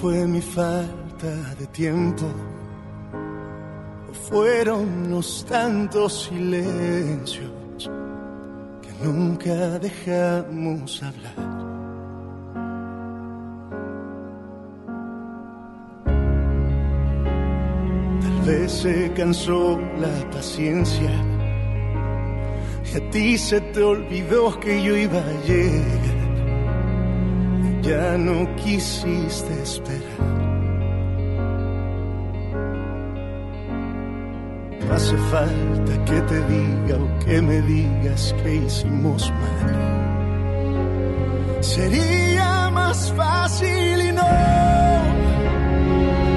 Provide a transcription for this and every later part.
Fue mi falta de tiempo o fueron los tantos silencios que nunca dejamos hablar. Tal vez se cansó la paciencia y a ti se te olvidó que yo iba a llegar ya no quisiste esperar. Hace falta que te diga o que me digas que hicimos mal. Sería más fácil y no.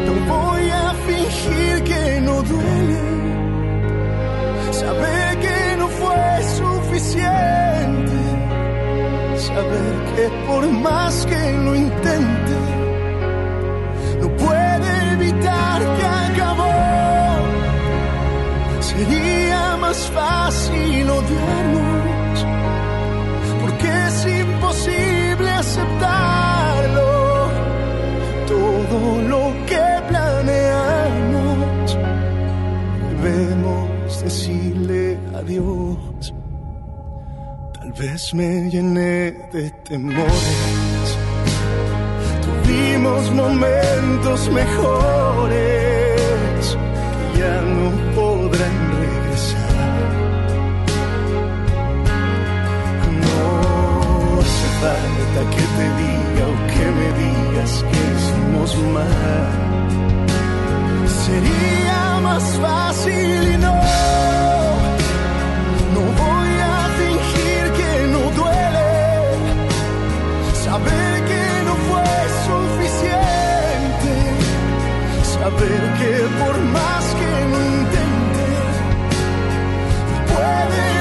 No voy a fingir que no duele. Saber que no fue suficiente saber que por más que lo intente, no puede evitar que acabó. Sería más fácil odiarnos, vez me llené de temores. Tuvimos momentos mejores que ya no podrán regresar. No hace falta que te diga o que me digas que hicimos mal. Sería más fácil y no. Saber que por más que lo intente, puede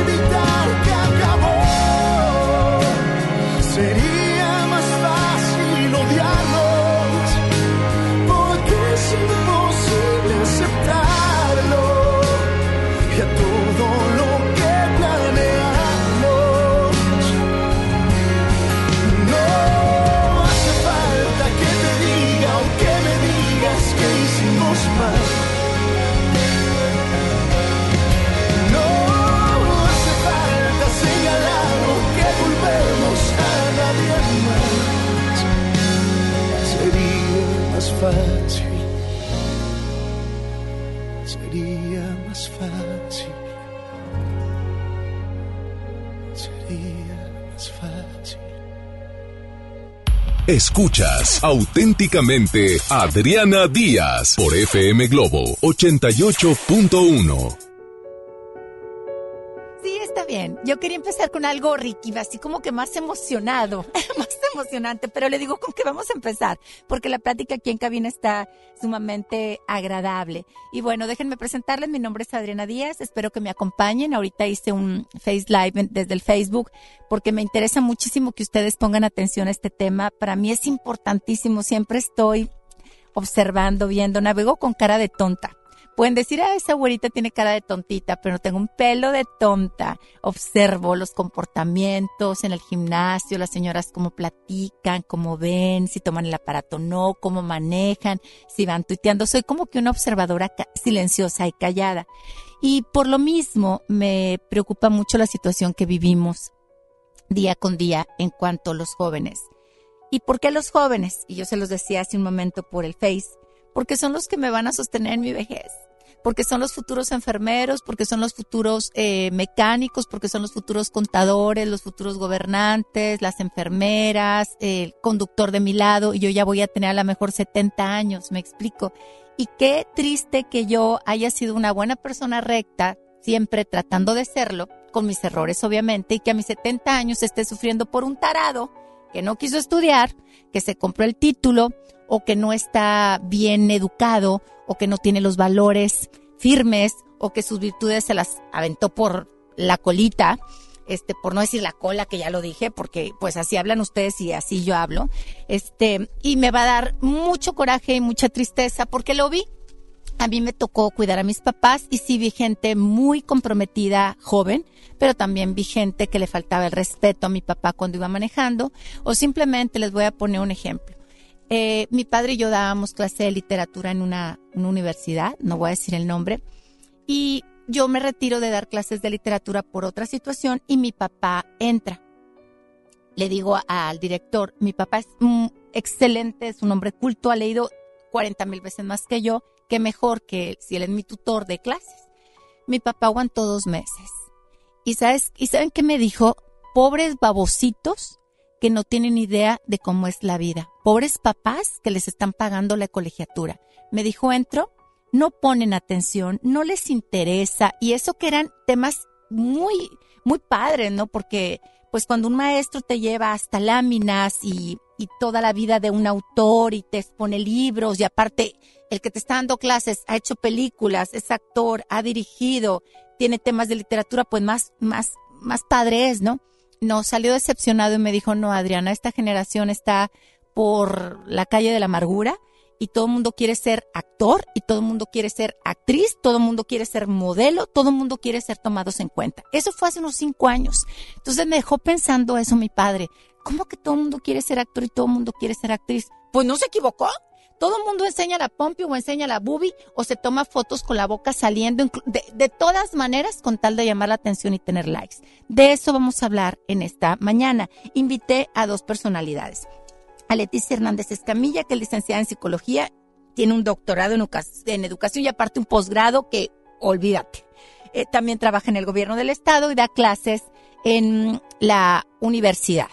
Escuchas auténticamente Adriana Díaz por FM Globo 88.1. Sí, está bien. Yo quería empezar con algo Ricky, así como que más emocionado, más emocionante, pero le digo con qué vamos a empezar, porque la plática aquí en cabina está sumamente agradable. Y bueno, déjenme presentarles, mi nombre es Adriana Díaz, espero que me acompañen. Ahorita hice un Face Live desde el Facebook, porque me interesa muchísimo que ustedes pongan atención a este tema. Para mí es importantísimo, siempre estoy observando, viendo, navego con cara de tonta. Pueden decir, ah, esa güerita tiene cara de tontita, pero no tengo un pelo de tonta. Observo los comportamientos en el gimnasio, las señoras cómo platican, cómo ven, si toman el aparato o no, cómo manejan, si van tuiteando. Soy como que una observadora silenciosa y callada. Y por lo mismo me preocupa mucho la situación que vivimos día con día en cuanto a los jóvenes. ¿Y por qué los jóvenes? Y yo se los decía hace un momento por el Face, porque son los que me van a sostener en mi vejez porque son los futuros enfermeros, porque son los futuros eh, mecánicos, porque son los futuros contadores, los futuros gobernantes, las enfermeras, el conductor de mi lado, y yo ya voy a tener a lo mejor 70 años, me explico. Y qué triste que yo haya sido una buena persona recta, siempre tratando de serlo, con mis errores obviamente, y que a mis 70 años esté sufriendo por un tarado que no quiso estudiar, que se compró el título o que no está bien educado o que no tiene los valores firmes o que sus virtudes se las aventó por la colita, este, por no decir la cola, que ya lo dije, porque pues así hablan ustedes y así yo hablo, este, y me va a dar mucho coraje y mucha tristeza porque lo vi. A mí me tocó cuidar a mis papás y sí vi gente muy comprometida, joven, pero también vi gente que le faltaba el respeto a mi papá cuando iba manejando, o simplemente les voy a poner un ejemplo. Eh, mi padre y yo dábamos clase de literatura en una, universidad, no voy a decir el nombre, y yo me retiro de dar clases de literatura por otra situación y mi papá entra. Le digo al director, mi papá es excelente, es un hombre culto, ha leído 40 mil veces más que yo, que mejor que si él es mi tutor de clases. Mi papá aguantó dos meses. ¿Y, sabes, ¿Y saben qué me dijo? Pobres babositos que no tienen idea de cómo es la vida. Pobres papás que les están pagando la colegiatura. Me dijo, entro no ponen atención, no les interesa y eso que eran temas muy, muy padres, ¿no? Porque pues cuando un maestro te lleva hasta láminas y toda la vida de un autor y te expone libros y aparte el que te está dando clases ha hecho películas, es actor, ha dirigido, tiene temas de literatura pues más, más, más padres, ¿no? No, salió decepcionado y me dijo, no, Adriana, esta generación está por la calle de la amargura y todo el mundo quiere ser actor y todo el mundo quiere ser actriz, todo el mundo quiere ser modelo, todo el mundo quiere ser tomados en cuenta. Eso fue hace unos cinco años. Entonces me dejó pensando eso mi padre. ¿Cómo que todo el mundo quiere ser actor y todo el mundo quiere ser actriz? Pues no se equivocó. Todo el mundo enseña la pompi o enseña la bubi o se toma fotos con la boca saliendo de, de todas maneras con tal de llamar la atención y tener likes. De eso vamos a hablar en esta mañana. Invité a dos personalidades a Leticia Hernández Escamilla, que es licenciada en psicología, tiene un doctorado en, educación y aparte un posgrado que olvídate. Eh, también trabaja en el gobierno del estado y da clases en la universidad.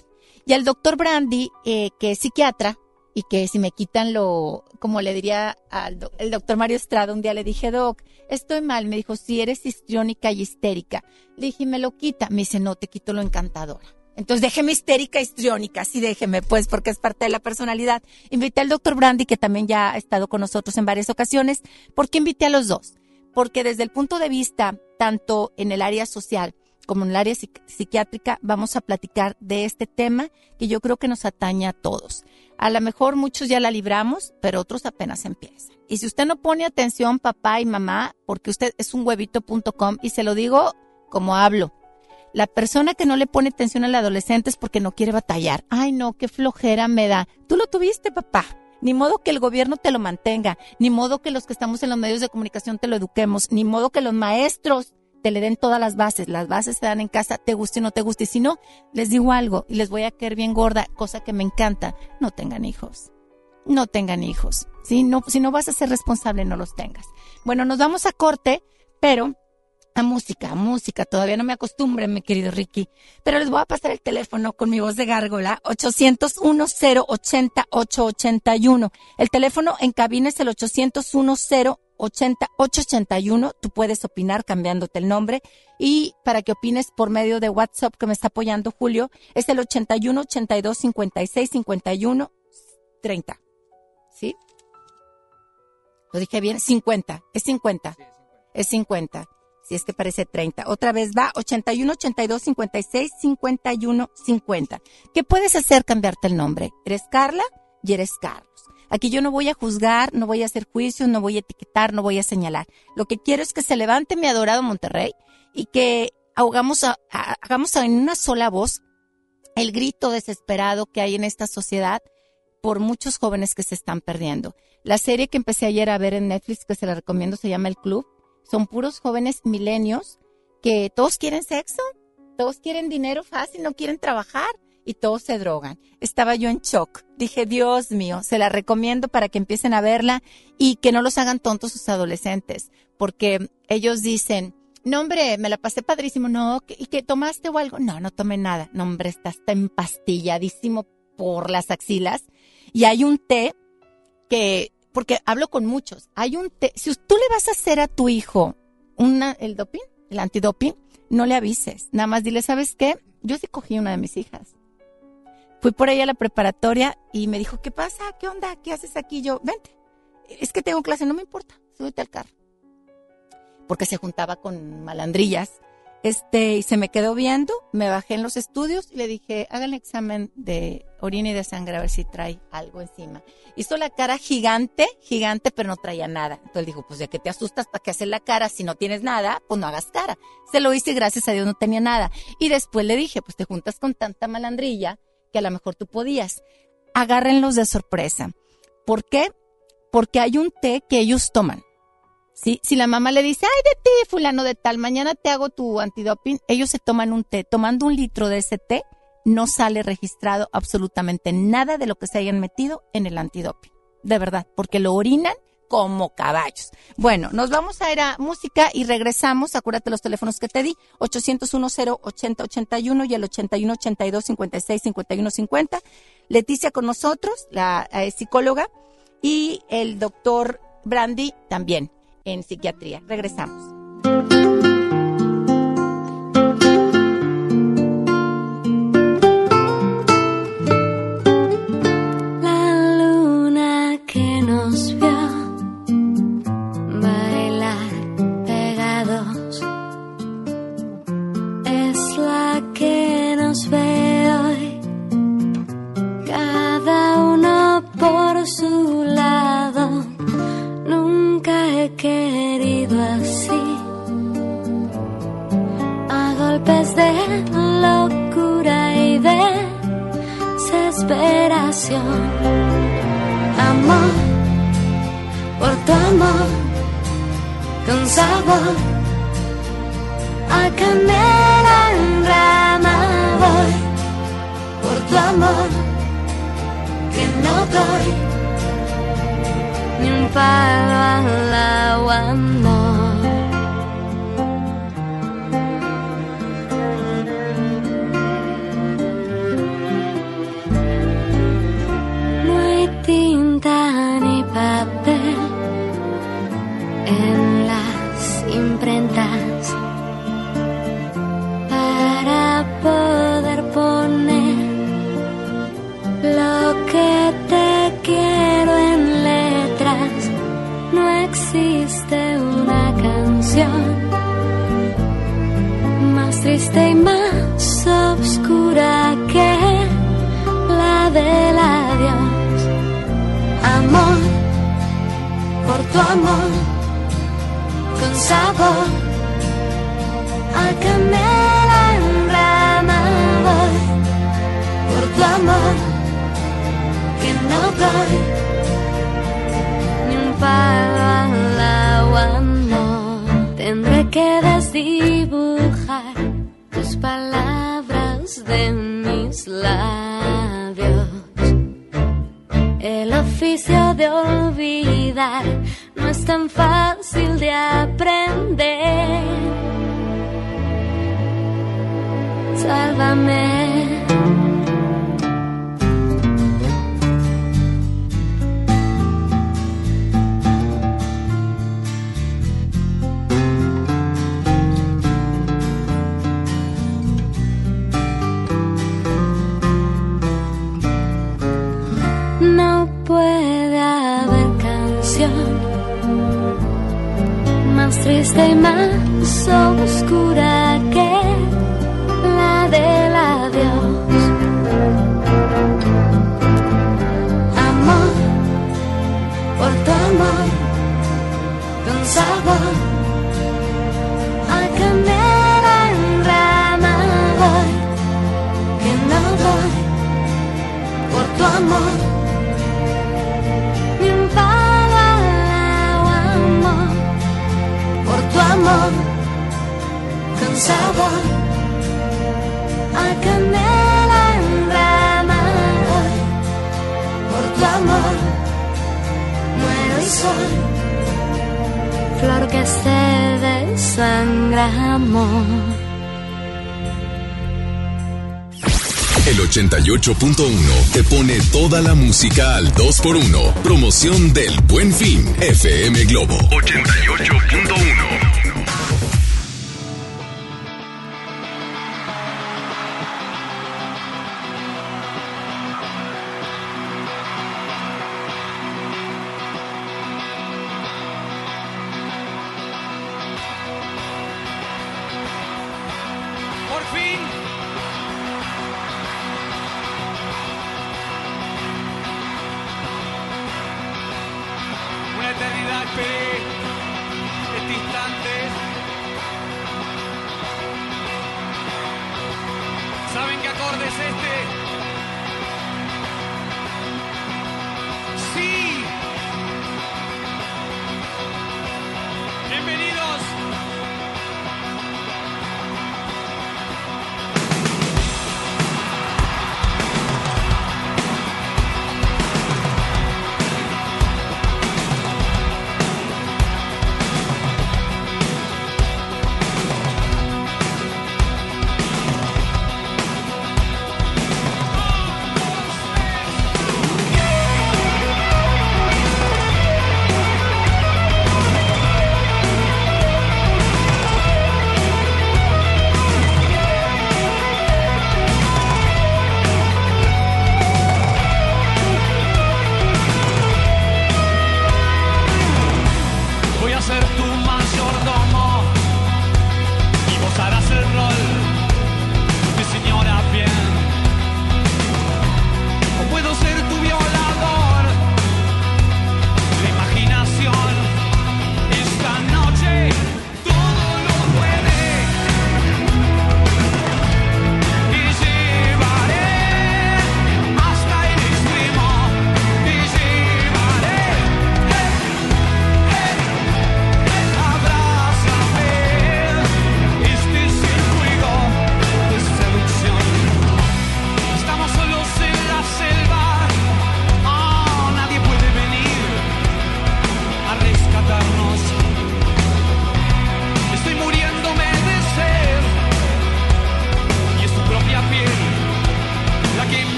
Y al doctor Brandy, eh, que es psiquiatra, y que si me quitan lo, como le diría al el doctor Mario Estrada, un día le dije, Doc, estoy mal. Me dijo, si eres histriónica y histérica. Le dije, me lo quita. Me dice, no, te quito lo encantadora. Entonces déjeme histérica, histriónica, sí déjeme, pues, porque es parte de la personalidad. Invité al doctor Brandy, que también ya ha estado con nosotros en varias ocasiones. ¿Por qué invité a los dos? Porque desde el punto de vista, tanto en el área social como en el área psiquiátrica, vamos a platicar de este tema que yo creo que nos atañe a todos. A lo mejor muchos ya la libramos, pero otros apenas empiezan. Y si usted no pone atención, papá y mamá, porque usted es un huevito.com, y se lo digo como hablo, la persona que no le pone atención al adolescente es porque no quiere batallar. Ay, no, qué flojera me da. Tú lo tuviste, papá. Ni modo que el gobierno te lo mantenga, ni modo que los que estamos en los medios de comunicación te lo eduquemos, ni modo que los maestros te le den todas las bases. Las bases se dan en casa, te guste o no te guste. Y si no, les digo algo y les voy a caer bien gorda, cosa que me encanta. No tengan hijos. No tengan hijos. No, si no vas a ser responsable, no los tengas. Bueno, nos vamos a corte, pero a música, a música. Todavía no me acostumbren, mi querido Ricky. Pero les voy a pasar el teléfono con mi voz de gárgola. 801-080-881. El teléfono en cabina es el 801-080-881. Tú puedes opinar cambiándote el nombre. Y para que opines por medio de WhatsApp que me está apoyando Julio, es el 81 82 56 51 30. ¿Sí? Lo dije bien, 50. Es 50. Es 50 si es que parece 30. Otra vez va 81 82 56 51 50. ¿Qué puedes hacer? Cambiarte el nombre. Eres Carla y eres Carlos. Aquí yo no voy a juzgar, no voy a hacer juicios, no voy a etiquetar, no voy a señalar. Lo que quiero es que se levante mi adorado Monterrey y que hagamos, hagamos en una sola voz el grito desesperado que hay en esta sociedad por muchos jóvenes que se están perdiendo. La serie que empecé ayer a ver en Netflix, que se la recomiendo, se llama El Club son puros jóvenes milenios que todos quieren sexo, todos quieren dinero fácil, no quieren trabajar y todos se drogan. Estaba yo en shock. Dije, Dios mío, se la recomiendo para que empiecen a verla y que no los hagan tontos sus adolescentes, porque ellos dicen, no hombre, me la pasé padrísimo, no, ¿y que tomaste o algo? No, no tomé nada. No hombre, estás empastilladísimo por las axilas y hay un té que porque hablo con muchos. Hay un, si tú le vas a hacer a tu hijo una, el doping, el antidoping, no le avises. Nada más dile, ¿sabes qué? Yo sí cogí una de mis hijas. Fui por ella a la preparatoria y me dijo, ¿qué pasa? ¿Qué onda? ¿Qué haces aquí? Yo, vente. Es que tengo clase, no me importa. Súbete al carro. Porque se juntaba con malandrillas este, y se me quedó viendo, me bajé en los estudios y le dije, hagan el examen de orina y de sangre a ver si trae algo encima. Hizo la cara gigante, gigante, pero no traía nada. Entonces dijo, pues ya que te asustas, ¿para qué hacer la cara? Si no tienes nada, pues no hagas cara. Se lo hice y gracias a Dios no tenía nada. Y después le dije, pues te juntas con tanta malandrilla que a lo mejor tú podías. Agárrenlos de sorpresa. ¿Por qué? Porque hay un té que ellos toman ¿sí? Si la mamá le dice, ay de ti, fulano de tal, mañana te hago tu antidoping, ellos se toman un té. Tomando un litro de ese té, no sale registrado absolutamente nada de lo que se hayan metido en el antidoping. De verdad, porque lo orinan como caballos. Bueno, nos vamos a ir a música y regresamos. Acuérdate los teléfonos que te di, 801-08081 y el 8182-565150. Leticia con nosotros, la eh, psicóloga, y el doctor Brandy también en psiquiatría. Regresamos. Amor, por tu amor, con sabor, a canela en rama voy, por tu amor, que no doy ni un palo al agua, triste y más oscura que la del adiós. Amor, por tu amor, con sabor, a canela en por tu amor, que no doy ni un palo. Tendré que desdibujar palabras de mis labios. El oficio de olvidar no es tan fácil de aprender. Sálvame. Triste y más oscura que la del adiós. Amor, por tu amor, con sabor, a canela en 88.1 te pone toda la música al 2x1. Promoción del Buen Fin. FM Globo 88.1.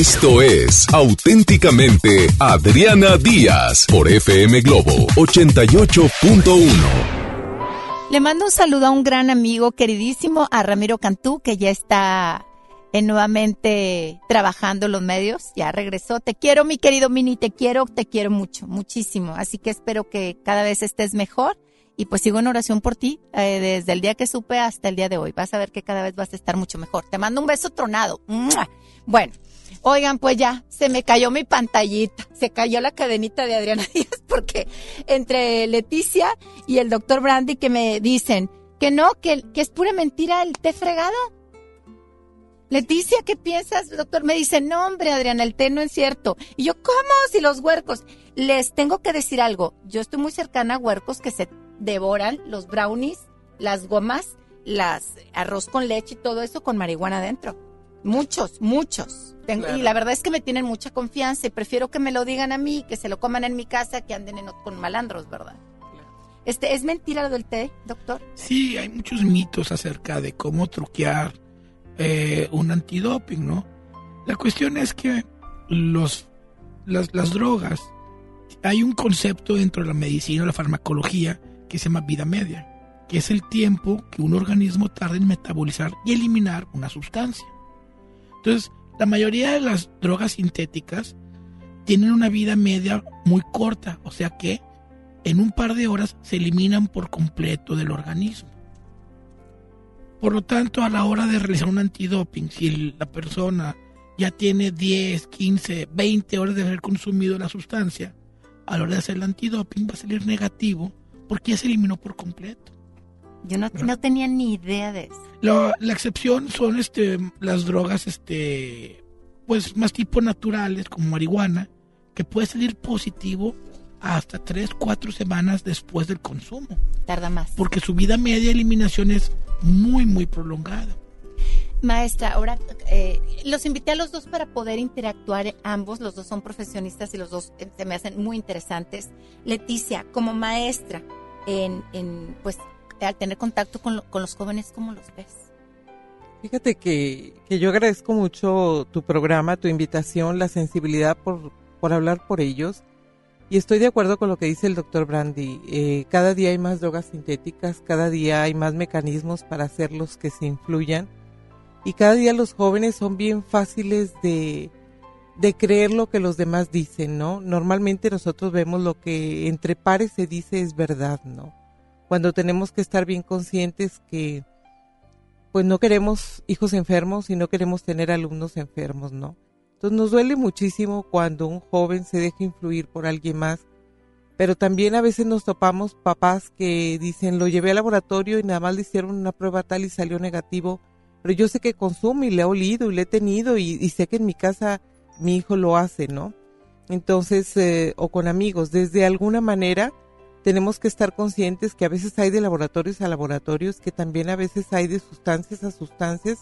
Esto es auténticamente Adriana Díaz por FM Globo 88.1. Le mando un saludo a un gran amigo queridísimo, a Ramiro Cantú, que ya está eh, nuevamente trabajando los medios, ya regresó. Te quiero, mi querido Mini, te quiero, te quiero mucho, muchísimo. Así que espero que cada vez estés mejor y pues sigo en oración por ti eh, desde el día que supe hasta el día de hoy. Vas a ver que cada vez vas a estar mucho mejor. Te mando un beso tronado. Bueno, oigan, pues ya, se me cayó mi pantallita, se cayó la cadenita de Adriana Díaz porque entre Leticia y el doctor Brandy que me dicen que no, que, que es pura mentira el té fregado. Leticia, ¿qué piensas, doctor? Me dice, no, hombre, Adriana, el té no es cierto. Y yo, ¿cómo? Si los huercos. Les tengo que decir algo. Yo estoy muy cercana a huercos que se devoran los brownies, las gomas, las arroz con leche y todo eso con marihuana adentro. Muchos, muchos. Tengo- Claro. Y la verdad es que me tienen mucha confianza y prefiero que me lo digan a mí, que se lo coman en mi casa, que anden en- con malandros, ¿verdad? Este, ¿Es mentira lo del té, doctor? Sí, hay muchos mitos acerca de cómo truquear eh, un antidoping, ¿no? La cuestión es que los, las, las drogas, hay un concepto dentro de la medicina o la farmacología que se llama vida media, que es el tiempo que un organismo tarda en metabolizar y eliminar una sustancia. Entonces, la mayoría de las drogas sintéticas tienen una vida media muy corta, o sea que en un par de horas se eliminan por completo del organismo. Por lo tanto, a la hora de realizar un antidoping, si la persona ya tiene 10, 15, 20 horas de haber consumido la sustancia, a la hora de hacer el antidoping va a salir negativo porque ya se eliminó por completo. Yo no, no tenía ni idea de eso. La, la excepción son este, las drogas este, pues más tipo naturales como marihuana, que puede salir positivo hasta 3, 4 semanas después del consumo, Tarda más. porque su vida media de eliminación es muy, muy prolongada. Maestra, ahora eh, los invité a los dos para poder interactuar ambos. Los dos son profesionistas y los dos eh, se me hacen muy interesantes. Leticia, como maestra, en, en pues al tener contacto con, lo- con los jóvenes, ¿cómo los ves? Fíjate que, que yo agradezco mucho tu programa, tu invitación, la sensibilidad por, por hablar por ellos. Y estoy de acuerdo con lo que dice el doctor Brandy. Eh, cada día hay más drogas sintéticas, cada día hay más mecanismos para hacerlos que se influyan. Y cada día los jóvenes son bien fáciles de, de creer lo que los demás dicen, ¿no? Normalmente nosotros vemos lo que entre pares se dice es verdad, ¿no? Cuando tenemos que estar bien conscientes que pues no queremos hijos enfermos y no queremos tener alumnos enfermos, ¿no? Entonces nos duele muchísimo cuando un joven se deja influir por alguien más, pero también a veces nos topamos papás que dicen lo llevé al laboratorio y nada más le hicieron una prueba tal y salió negativo, pero yo sé que consume y le he olido y le he tenido y, y sé que en mi casa mi hijo lo hace, ¿no? Entonces, eh, o con amigos, desde alguna manera tenemos que estar conscientes que a veces hay de laboratorios a laboratorios, que también a veces hay de sustancias a sustancias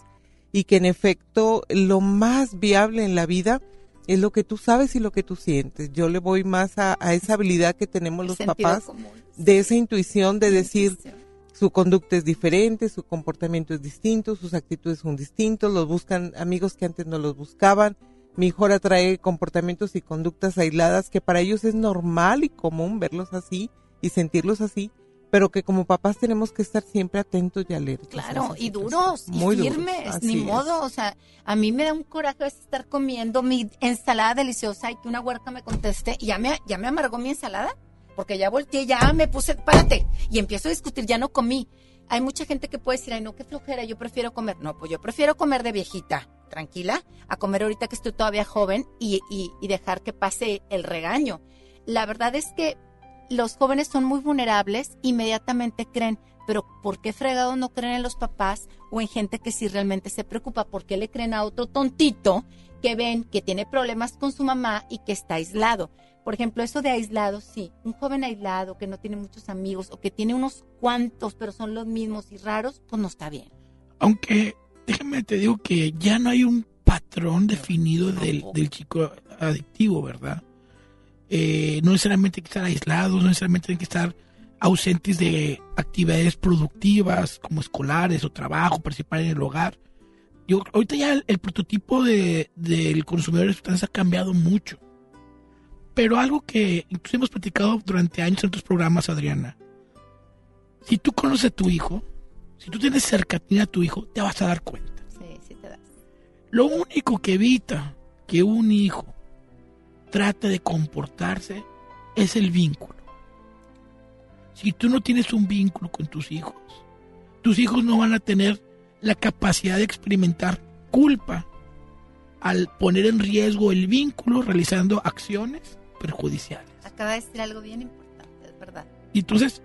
y que en efecto lo más viable en la vida es lo que tú sabes y lo que tú sientes. Yo le voy más a, a esa habilidad que tenemos los papás común. de esa intuición de decir Intuición. su conducta es diferente, su comportamiento es distinto, sus actitudes son distintos, los buscan amigos que antes no los buscaban. Mi hijo ahora trae comportamientos y conductas aisladas que para ellos es normal y común verlos así y sentirlos así, pero que como papás tenemos que estar siempre atentos y alertas. Claro, y duros, y Muy duros, firmes, ni es. modo. O sea, a mí me da un coraje estar comiendo mi ensalada deliciosa y que una huerca me conteste y ya me, ya me amargó mi ensalada, porque ya volteé, ya me puse, párate, y empiezo a discutir, ya no comí. Hay mucha gente que puede decir, ay, no, qué flojera, yo prefiero comer. No, pues yo prefiero comer de viejita, tranquila, a comer ahorita que estoy todavía joven y, y, y dejar que pase el regaño. La verdad es que los jóvenes son muy vulnerables, inmediatamente creen, pero ¿por qué fregados no creen en los papás o en gente que sí realmente se preocupa? ¿Por qué le creen a otro tontito que ven que tiene problemas con su mamá y que está aislado? Por ejemplo, eso de aislado, sí, un joven aislado que no tiene muchos amigos o que tiene unos cuantos, pero son los mismos y raros, pues no está bien. Aunque déjame te digo que ya no hay un patrón definido del, del chico adictivo, ¿verdad? Eh, no necesariamente hay que estar aislados, no necesariamente hay que estar ausentes de actividades productivas como escolares o trabajo, participar en el hogar. Yo, ahorita ya el, el prototipo de, del consumidor de sustancias ha cambiado mucho. Pero algo que incluso hemos platicado durante años en otros programas, Adriana. Si tú conoces a tu hijo, si tú tienes cercanía a tu hijo, te vas a dar cuenta. Sí, sí te das. Lo único que evita que un hijo trate de comportarse es el vínculo. Si tú no tienes un vínculo con tus hijos, tus hijos no van a tener la capacidad de experimentar culpa al poner en riesgo el vínculo realizando acciones perjudiciales. Acaba de decir algo bien importante, es verdad. Y entonces,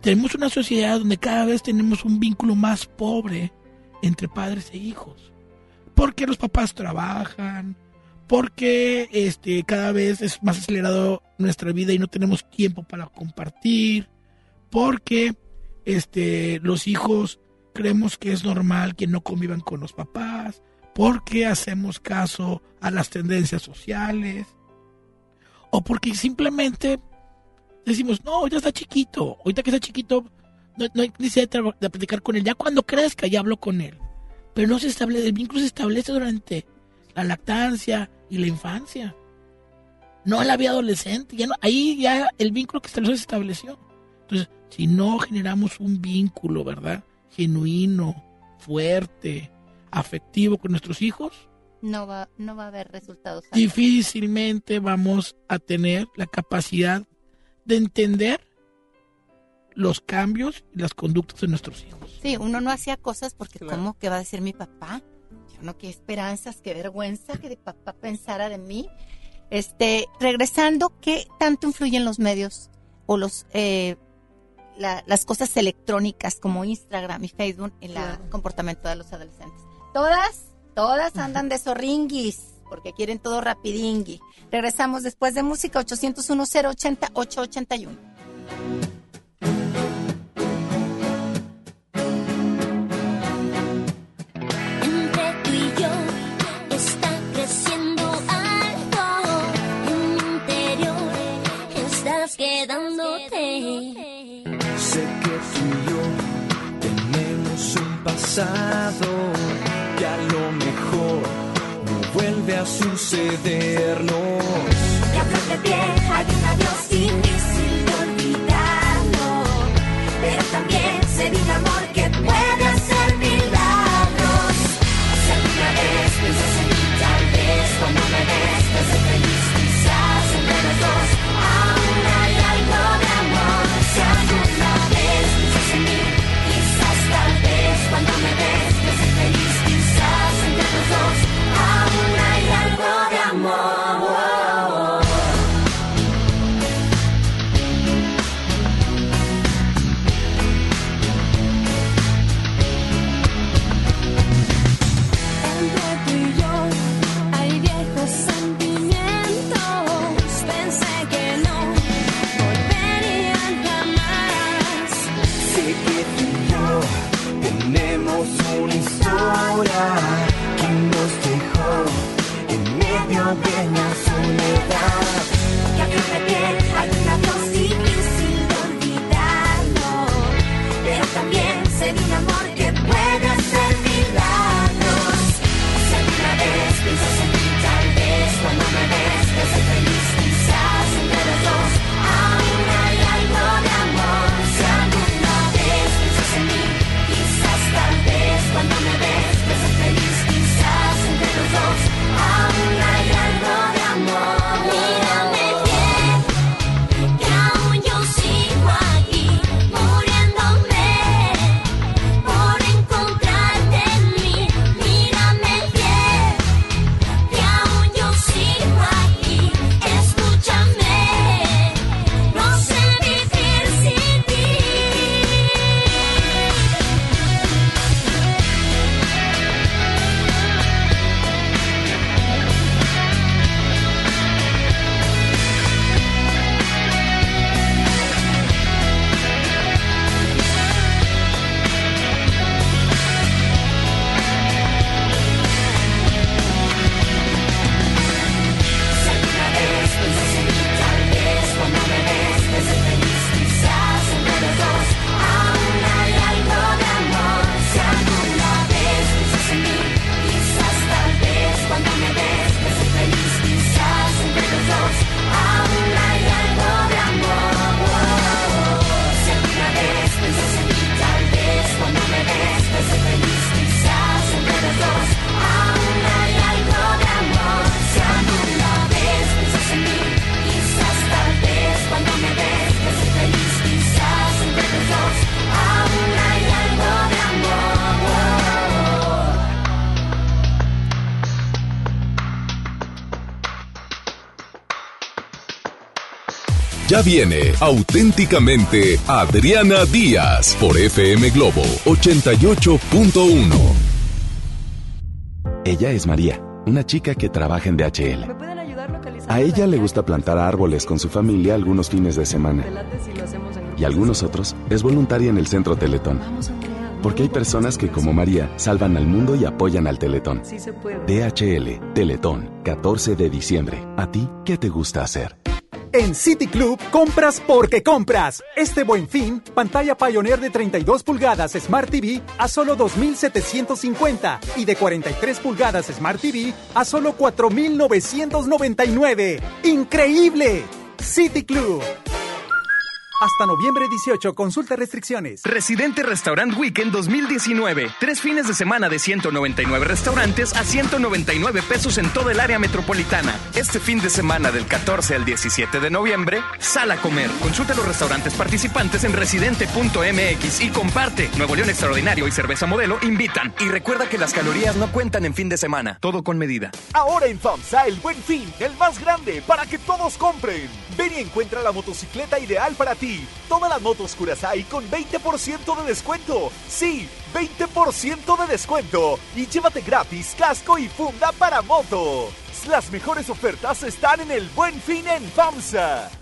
tenemos una sociedad donde cada vez tenemos un vínculo más pobre entre padres e hijos. Porque los papás trabajan, porque este, cada vez es más acelerado nuestra vida y no tenemos tiempo para compartir, porque este, los hijos creemos que es normal que no convivan con los papás, porque hacemos caso a las tendencias sociales, o porque simplemente decimos, no, ya está chiquito, ahorita que está chiquito, no, hay necesidad de, platicar con él, ya cuando crezca ya hablo con él. Pero no se establece, el vínculo se establece durante la lactancia y la infancia. No en la vida adolescente, ya ahí ya el vínculo que se estableció. Entonces, si no generamos un vínculo, ¿verdad? Genuino, fuerte, afectivo con nuestros hijos, no va, no va a haber resultados. Difícilmente vamos a tener la capacidad de entender los cambios y las conductas de nuestros hijos. Sí, uno no hacía cosas porque ¿cómo que va a decir mi papá? Yo no, qué esperanzas, qué vergüenza que de papá pensara de mí. Este, regresando, ¿qué tanto influyen los medios o los eh, las cosas electrónicas como Instagram y Facebook en el comportamiento de los adolescentes? Todas, todas andan de zorringuis porque quieren todo rapidingui. Regresamos después de música 801 080 881. Pasado que a lo mejor no vuelve a sucedernos. Ya de pie hay un adiós difícil de olvidarlo, pero también se un amor soledad. Ya viene auténticamente Adriana Díaz por FM Globo 88.1. Ella es María, una chica que trabaja en DHL. ¿Me pueden ayudar localizando A ella la le gusta plantar árboles con su familia algunos fines de semana. Te late si lo hacemos en Y algunos otros es voluntaria en el centro Teletón. Porque hay personas que, como María, salvan al mundo y apoyan al Teletón. Sí se puede. DHL, Teletón, 14 de diciembre. ¿A ti qué te gusta hacer? En City Club, compras porque compras. Este buen fin, pantalla Pioneer de 32 pulgadas Smart TV a solo 2,750 y de 43 pulgadas Smart TV a solo 4,999. ¡Increíble! City Club. Hasta noviembre 18, consulta restricciones. Residente Restaurant Weekend 2019. Tres fines de semana de 199 restaurantes a 199 pesos en toda el área metropolitana. Este fin de semana del 14 al 17 de noviembre, sal a comer. Consulta los restaurantes participantes en residente.mx y comparte. Nuevo León Extraordinario y Cerveza Modelo invitan. Y recuerda que las calorías no cuentan en fin de semana. Todo con medida. Ahora en FAMSA el buen fin, el más grande para que todos compren. Ven y encuentra la motocicleta ideal para ti. Todas las motos Curaçao con 20% de descuento. Sí, 20% de descuento. Y llévate gratis casco y funda para moto. Las mejores ofertas están en el buen fin en FAMSA.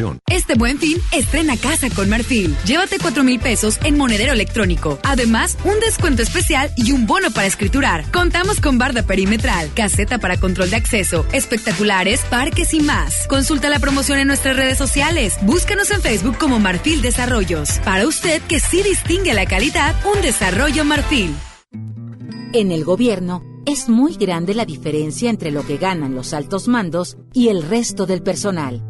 León. Este buen fin, estrena casa con Marfil. Llévate 4 mil pesos en monedero electrónico. Además, un descuento especial y un bono para escriturar. Contamos con barda perimetral, caseta para control de acceso, espectaculares, parques y más. Consulta la promoción en nuestras redes sociales. Búscanos en Facebook como Marfil Desarrollos. Para usted que sí distingue la calidad, un desarrollo Marfil. En el gobierno, es muy grande la diferencia entre lo que ganan los altos mandos y el resto del personal.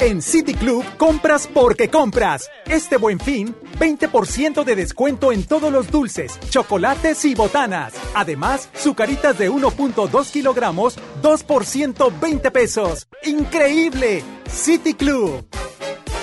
En City Club, compras porque compras. Este buen fin, 20% de descuento en todos los dulces, chocolates y botanas. Además, sucaritas de 1.2 kilogramos, 2 por 120 pesos. ¡Increíble! City Club.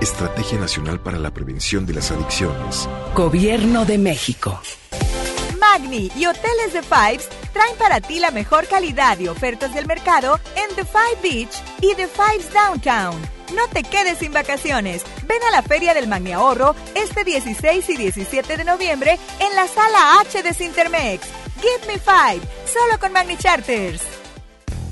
Estrategia Nacional para la Prevención de las Adicciones. Gobierno de México. Magni y Hoteles The Fives traen para ti la mejor calidad y ofertas del mercado en The Five Beach y The Fives Downtown. No te quedes sin vacaciones. Ven a la Feria del Magni Ahorro este 16 y 17 de noviembre en la Sala H de Cintermex. Give me five, solo con Magni Charters.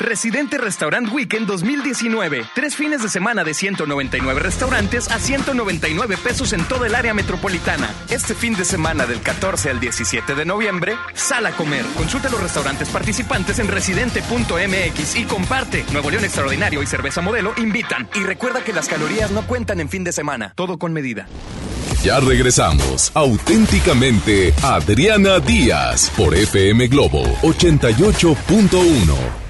Residente Restaurant Weekend 2019. Tres fines de semana de 199 restaurantes a 199 pesos en toda el área metropolitana. Este fin de semana del 14 al 17 de noviembre, sal a comer. Consulta los restaurantes participantes en residente.mx y comparte. Nuevo León Extraordinario y Cerveza Modelo invitan. Y recuerda que las calorías no cuentan en fin de semana. Todo con medida. Ya regresamos. Auténticamente Adriana Díaz por FM Globo 88.1.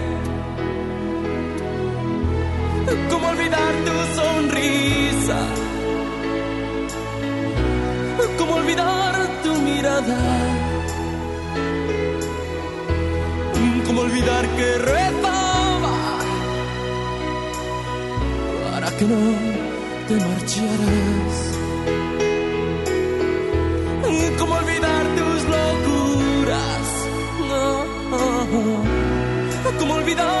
¿Cómo olvidar tu sonrisa? ¿Cómo olvidar tu mirada? ¿Cómo olvidar que rezaba para que no te marcharas? ¿Cómo olvidar tus locuras? No. ¿Cómo olvidar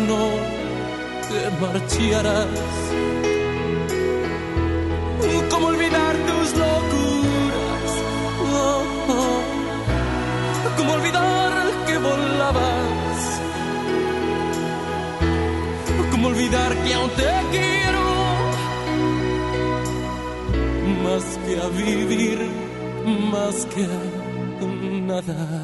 No te marcharas? ¿Cómo olvidar tus locuras? Oh, oh. ¿Cómo olvidar que volabas? ¿Cómo olvidar que aún te quiero? Más que a vivir, más que a nada.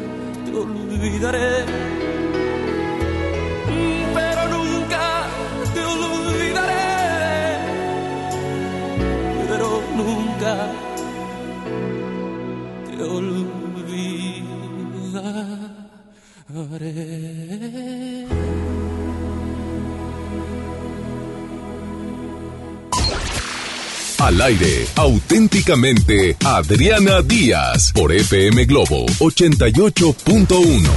aire, auténticamente, Adriana Díaz, por FM Globo 88.1.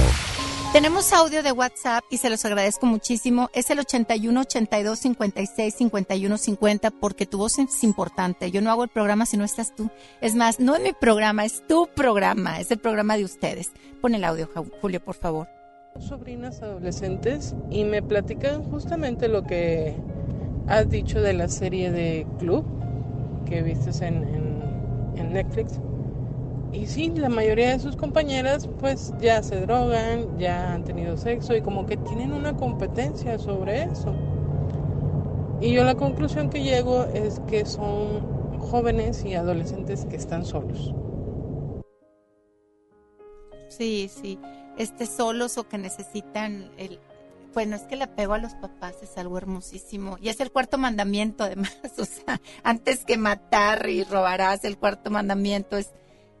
Tenemos audio de WhatsApp y se los agradezco muchísimo. Es el 81 82 56 51 50 porque tu voz es importante. Yo no hago el programa si no estás tú. Es más, no es mi programa, es tu programa, es el programa de ustedes. Pon el audio, Julio, por favor. sobrinas adolescentes y me platican justamente lo que has dicho de la serie de Club que viste en, en- Netflix. Y sí, la mayoría de sus compañeras pues ya se drogan, ya han tenido sexo y como que tienen una competencia sobre eso. Y yo la conclusión que llego es que son jóvenes y adolescentes que están solos. Sí, sí. Este, solos o que necesitan el... Bueno, es que el apego a los papás es algo hermosísimo. Y es el cuarto mandamiento, además. O sea, antes que matar y robarás, el cuarto mandamiento es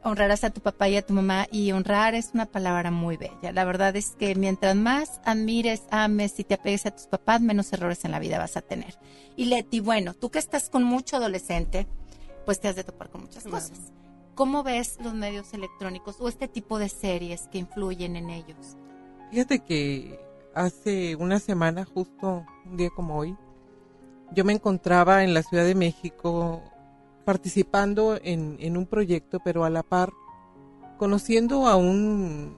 honrarás a tu papá y a tu mamá y honrar es una palabra muy bella. La verdad es que mientras más admires, ames y te apegues a tus papás, menos errores en la vida vas a tener. Y Leti, bueno, tú que estás con mucho adolescente, pues te has de topar con muchas cosas. ¿Cómo ves los medios electrónicos o este tipo de series que influyen en ellos? Fíjate que hace una semana, justo un día como hoy, yo me encontraba en la Ciudad de México participando en, un proyecto, pero a la par conociendo a un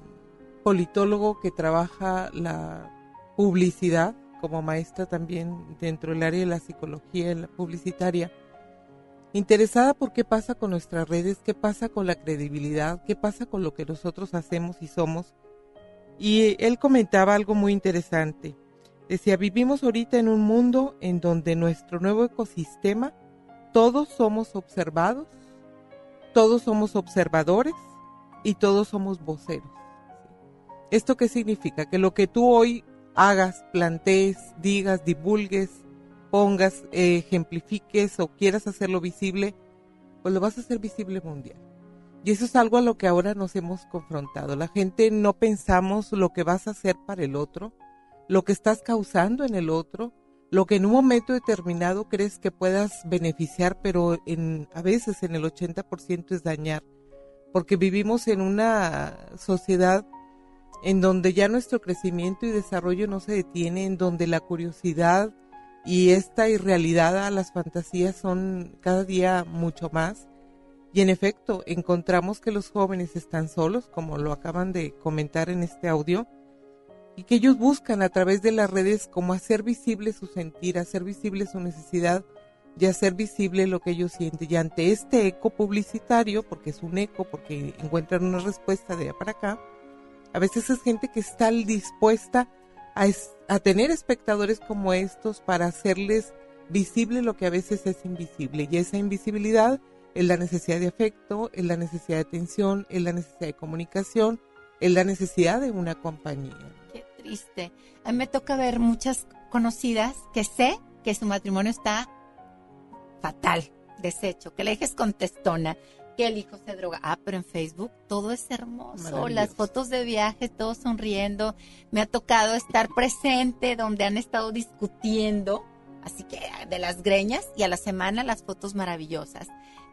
politólogo que trabaja la publicidad como maestra también dentro del área de la psicología la publicitaria, interesada por qué pasa con nuestras redes, qué pasa con la credibilidad, qué pasa con lo que nosotros hacemos y somos. Y él comentaba algo muy interesante. Decía, vivimos ahorita en un mundo en donde nuestro nuevo ecosistema, todos somos observados, todos somos observadores y todos somos voceros. ¿Esto qué significa? Que lo que tú hoy hagas, plantees, digas, divulgues, pongas, eh, ejemplifiques o quieras hacerlo visible, pues lo vas a hacer visible mundial. Y eso es algo a lo que ahora nos hemos confrontado. La gente no pensamos lo que vas a hacer para el otro, lo que estás causando en el otro, lo que en un momento determinado crees que puedas beneficiar, pero a veces en el 80% es dañar, porque vivimos en una sociedad en donde ya nuestro crecimiento y desarrollo no se detiene, en donde la curiosidad y esta irrealidad a las fantasías son cada día mucho más. Y en efecto, encontramos que los jóvenes están solos, como lo acaban de comentar en este audio, y que ellos buscan a través de las redes como hacer visible su sentir, hacer visible su necesidad y hacer visible lo que ellos sienten. Y ante este eco publicitario, porque es un eco, porque encuentran una respuesta de allá para acá, a veces es gente que está dispuesta a, a tener espectadores como estos para hacerles visible lo que a veces es invisible. Y esa invisibilidad es la necesidad de afecto, es la necesidad de atención, es la necesidad de comunicación, es la necesidad de una compañía. Qué triste. A mí me toca ver muchas conocidas que sé que su matrimonio está fatal, deshecho, que la hija es contestona, que el hijo se droga. Ah, pero en Facebook todo es hermoso, las fotos de viaje, todos sonriendo. Me ha tocado estar presente donde han estado discutiendo, así que de las greñas y a la semana las fotos maravillosas.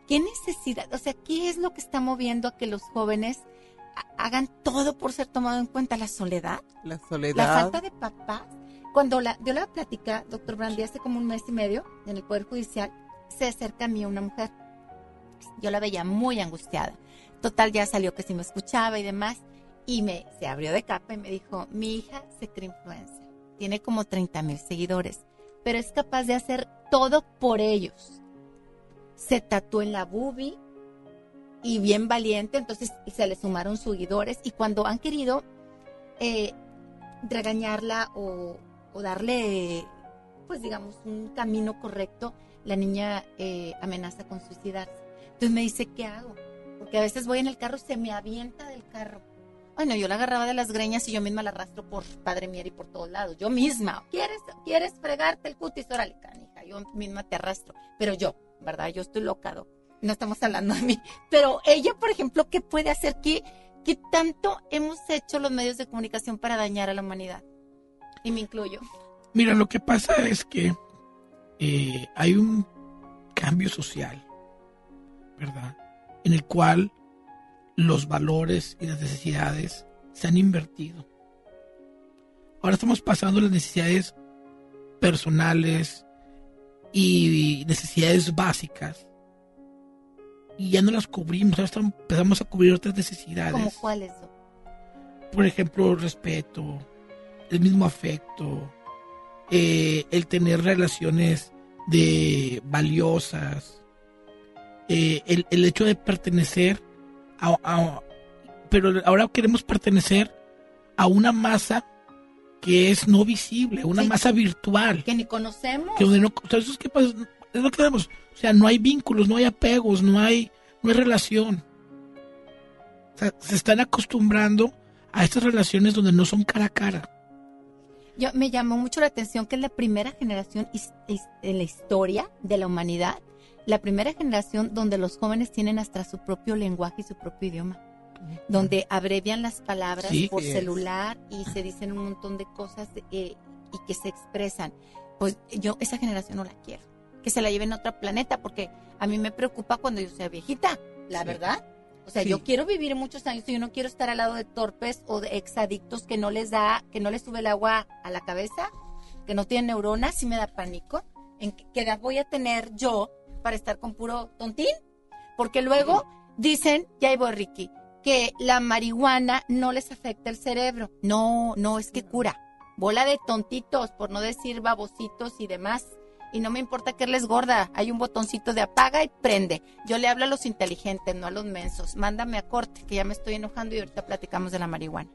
¿Qué necesidad? O sea, ¿qué es lo que está moviendo a que los jóvenes ha- hagan todo por ser tomado en cuenta? ¿La soledad? La soledad. La falta de papás. Cuando la, dio la plática, doctor Brandy, hace como un mes y medio, en el Poder Judicial, se acerca a mí una mujer. Yo la veía muy angustiada. Total, ya salió que sí me escuchaba y demás. Y me, se abrió de capa y me dijo, mi hija se cree influencer. Tiene como 30 mil seguidores, pero es capaz de hacer todo por ellos. Se tatuó en la boobie y bien valiente, entonces se le sumaron seguidores. Y cuando han querido eh, regañarla o, darle, pues digamos, un camino correcto, la niña eh, amenaza con suicidarse. Entonces me dice, ¿qué hago? Porque a veces voy en el carro se me avienta del carro. Bueno, yo la agarraba de las greñas y yo misma la arrastro por Padre Mier y por todos lados. Yo misma. ¿Quieres, quieres fregarte el cutis? Órale, canija. Yo misma te arrastro. Pero yo, ¿verdad? Yo estoy locado. No estamos hablando de mí. Pero ella, por ejemplo, ¿qué puede hacer? ¿Qué, qué tanto hemos hecho los medios de comunicación para dañar a la humanidad? Y me incluyo. Mira, lo que pasa es que eh, hay un cambio social, ¿verdad? En el cual los valores y las necesidades se han invertido. Ahora estamos pasando las necesidades personales y necesidades básicas y ya no las cubrimos, ahora empezamos a cubrir otras necesidades ¿Cómo cuál es? doc? por ejemplo, respeto, el mismo afecto, eh, el tener relaciones de valiosas, eh, el, el hecho de pertenecer a, a- pero ahora queremos pertenecer a una masa que es no visible, una Sí. masa virtual. Que ni conocemos. Que donde no, entonces, ¿qué pasa? Es lo que vemos. O sea, no hay vínculos, no hay apegos, no hay, no hay relación. O sea, se están acostumbrando a estas relaciones donde no son cara a cara. Yo, me llamó mucho la atención que es la primera generación en la historia de la humanidad la primera generación donde los jóvenes tienen hasta su propio lenguaje y su propio idioma, donde abrevian las palabras Sí, por es. celular y se dicen un montón de cosas eh, y que se expresan. Pues yo esa generación no la quiero, que se la lleven a otro planeta, porque a mí me preocupa cuando yo sea viejita, la Sí. verdad. O sea, Sí. yo quiero vivir muchos años y yo no quiero estar al lado de torpes o de exadictos que no les da, que no les sube el agua a la cabeza, que no tienen neuronas, sí me da pánico. ¿En qué qué edad voy a tener yo para estar con puro tontín? Porque luego dicen, ya ahí voy Ricky, que la marihuana no les afecta el cerebro. No, no, es que cura. Bola de tontitos, por no decir babositos y demás. Y no me importa que les gorda, hay un botoncito de apaga y prende. Yo le hablo a los inteligentes, no a los mensos. Mándame a corte, que ya me estoy enojando y ahorita platicamos de la marihuana.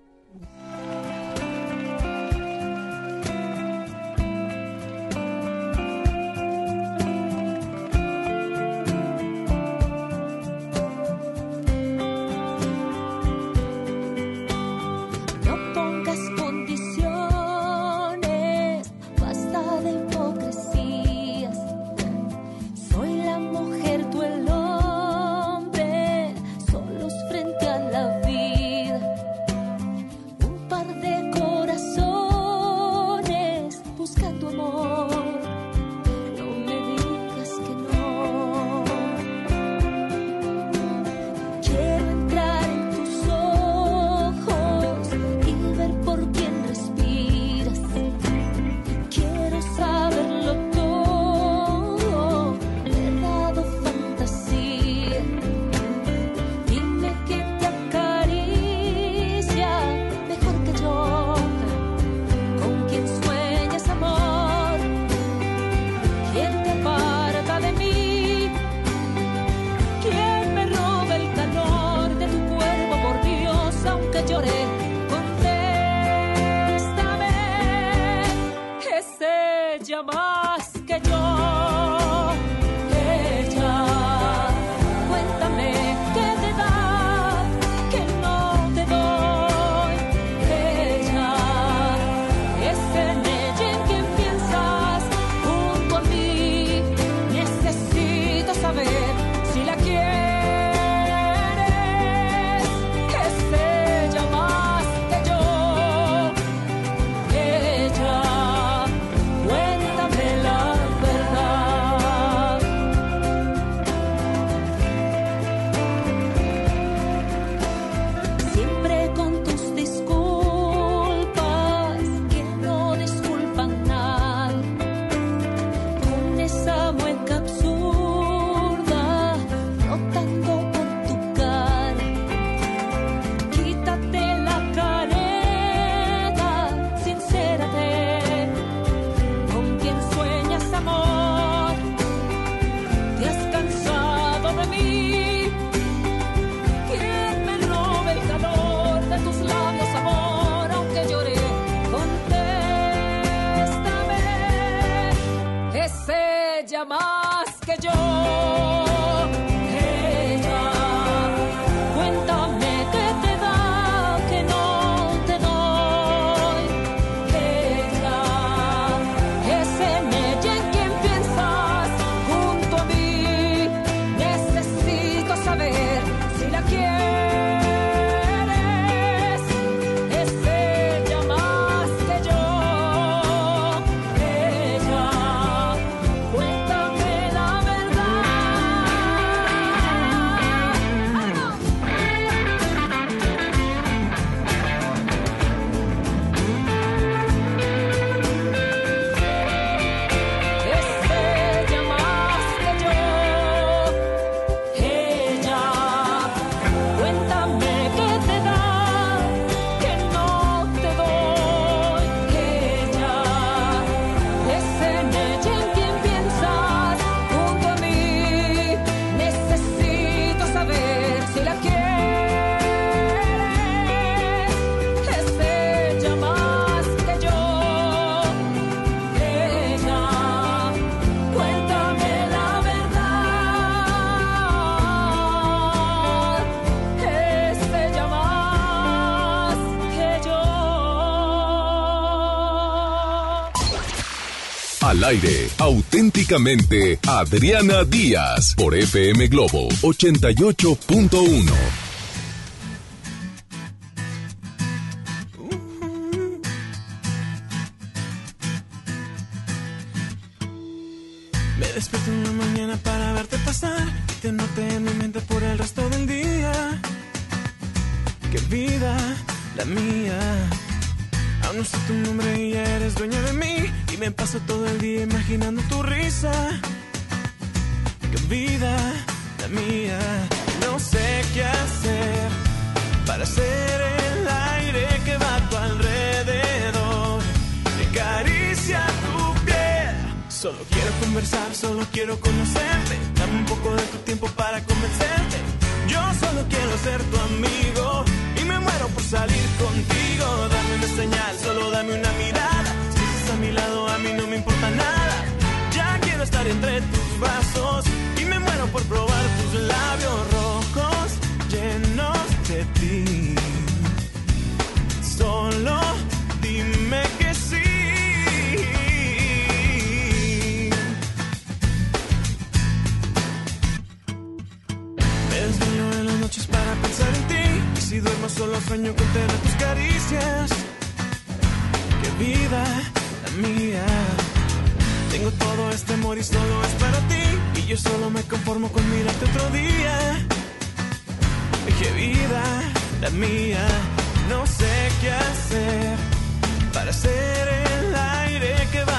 Aire, auténticamente Adriana Díaz por FM Globo 88.1. Me despierto en la mañana para verte pasar y te noté en mi mente por el resto del día. Qué vida la mía. No sé tu nombre y ya eres dueña de mí. Y me paso todo el día imaginando tu risa. Qué vida la mía. No sé qué hacer para ser el aire que va a tu alrededor. Que acaricia tu piel. Solo quiero conversar, solo quiero conocerte. Dame un poco de tu tiempo para convencerte. Yo solo quiero ser tu amigo me muero por salir contigo. Dame una señal, solo dame una mirada. Si estás a mi lado, a mí no me importa nada. Ya quiero estar entre tus brazos y me muero por probar tus labios rojos llenos de ti. Solo si duermo solo sueño con tener tus caricias. Qué vida la mía. Tengo todo este amor y solo es para ti. Y yo solo me conformo con mirarte otro día. Qué vida la mía. No sé qué hacer para ser el aire que va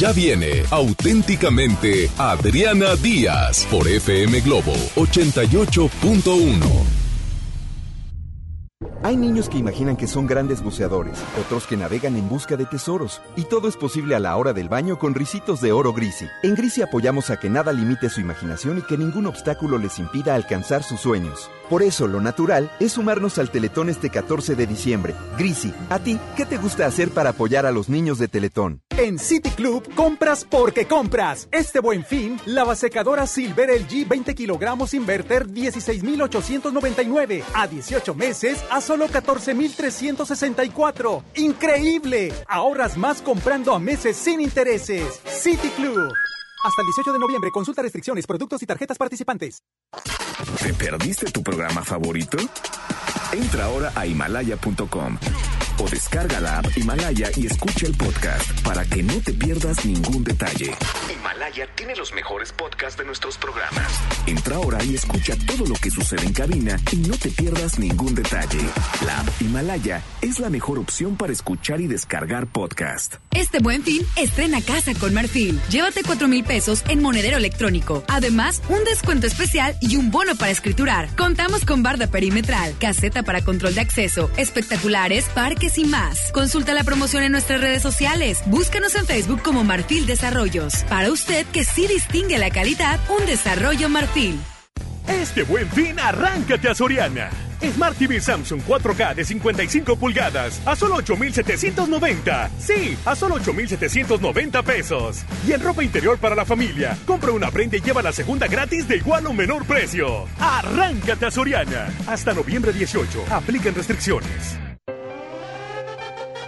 Ya viene auténticamente Adriana Díaz por FM Globo 88.1. Hay niños que imaginan que son grandes buceadores, otros que navegan en busca de tesoros, y todo es posible a la hora del baño con risitos de oro Grisi. En Grisi apoyamos a que nada limite su imaginación y que ningún obstáculo les impida alcanzar sus sueños. Por eso, lo natural es sumarnos al Teletón este 14 de diciembre. Grisi, ¿a ti qué te gusta hacer para apoyar a los niños de Teletón? En City Club compras porque compras. Este buen fin, la secadora Silver LG 20 kilogramos inverter 16,899 a 18 meses a solo 14,364. ¡Increíble! Ahorras más comprando a meses sin intereses. City Club. Hasta el 18 de noviembre, consulta restricciones, productos y tarjetas participantes. ¿Te perdiste tu programa favorito? Entra ahora a himalaya.com o descarga la app Himalaya y escucha el podcast para que no te pierdas ningún detalle. Himalaya tiene los mejores podcasts de nuestros programas. Entra ahora y escucha todo lo que sucede en cabina y no te pierdas ningún detalle. La app Himalaya es la mejor opción para escuchar y descargar podcast. Este buen fin, estrena casa con Marfil. Llévate 4 mil pesos en monedero electrónico. Además, un descuento especial y un bono para escriturar. Contamos con barda perimetral, caseta para control de acceso, espectaculares, parques y más. Consulta la promoción en nuestras redes sociales. Búscanos en Facebook como Marfil Desarrollos. Para usted que sí distingue la calidad, un desarrollo Marfil. Este buen fin, arráncate a Soriana. Smart TV Samsung 4K de 55 pulgadas a solo 8,790. Sí, a solo 8,790 pesos. Y en ropa interior para la familia, compra una prenda y lleva la segunda gratis de igual o menor precio. Arráncate a Soriana. Hasta noviembre 18. Aplican restricciones.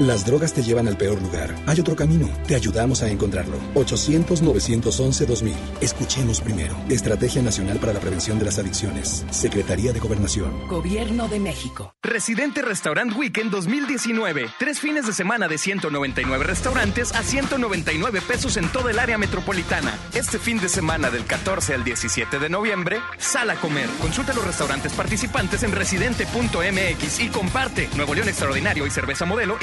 Las drogas te llevan al peor lugar. Hay otro camino. Te ayudamos a encontrarlo. 800-911-2000. Escuchemos primero. Estrategia Nacional para la Prevención de las Adicciones. Secretaría de Gobernación. Gobierno de México. Residente Restaurant Weekend 2019. Tres fines de semana de 199 restaurantes a 199 pesos en toda el área metropolitana. Este fin de semana del 14 al 17 de noviembre, sal a comer. Consulta los restaurantes participantes en residente.mx y comparte. Nuevo León Extraordinario y Cerveza Modelo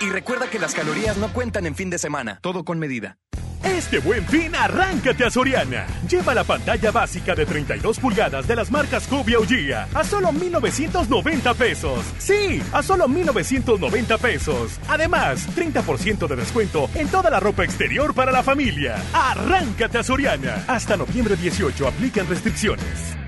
Y recuerda que las calorías no cuentan en fin de semana. Todo con medida. Este buen fin, arráncate a Soriana. Lleva la pantalla básica de 32 pulgadas de las marcas Cubia o a solo 1,990 pesos. Sí, a solo 1,990 pesos. Además, 30% de descuento en toda la ropa exterior para la familia. Arráncate a Soriana. Hasta noviembre 18 aplican restricciones.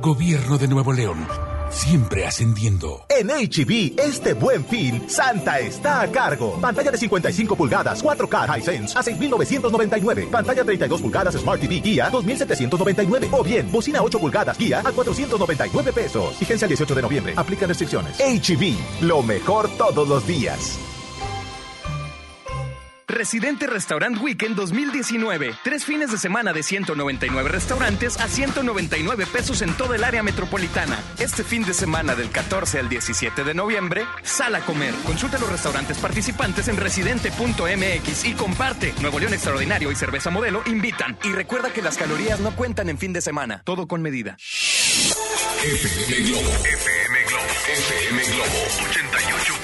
Gobierno de Nuevo León. Siempre ascendiendo. En HB, este buen fin, Santa está a cargo. Pantalla de 55 pulgadas, 4K Hisense a 6,999. Pantalla 32 pulgadas Smart TV Guía, 2,799. O bien, bocina 8 pulgadas Guía a 499 pesos. Vigencia el 18 de noviembre. Aplica restricciones. HB, lo mejor todos los días. Residente Restaurant Weekend 2019. Tres fines de semana de 199 restaurantes a 199 pesos en toda el área metropolitana. Este fin de semana del 14 al 17 de noviembre, sal a comer. Consulta los restaurantes participantes en residente.mx y comparte. Nuevo León Extraordinario y Cerveza Modelo invitan. Y recuerda que las calorías no cuentan en fin de semana. Todo con medida. FM Globo. FM Globo. FM Globo 88.1.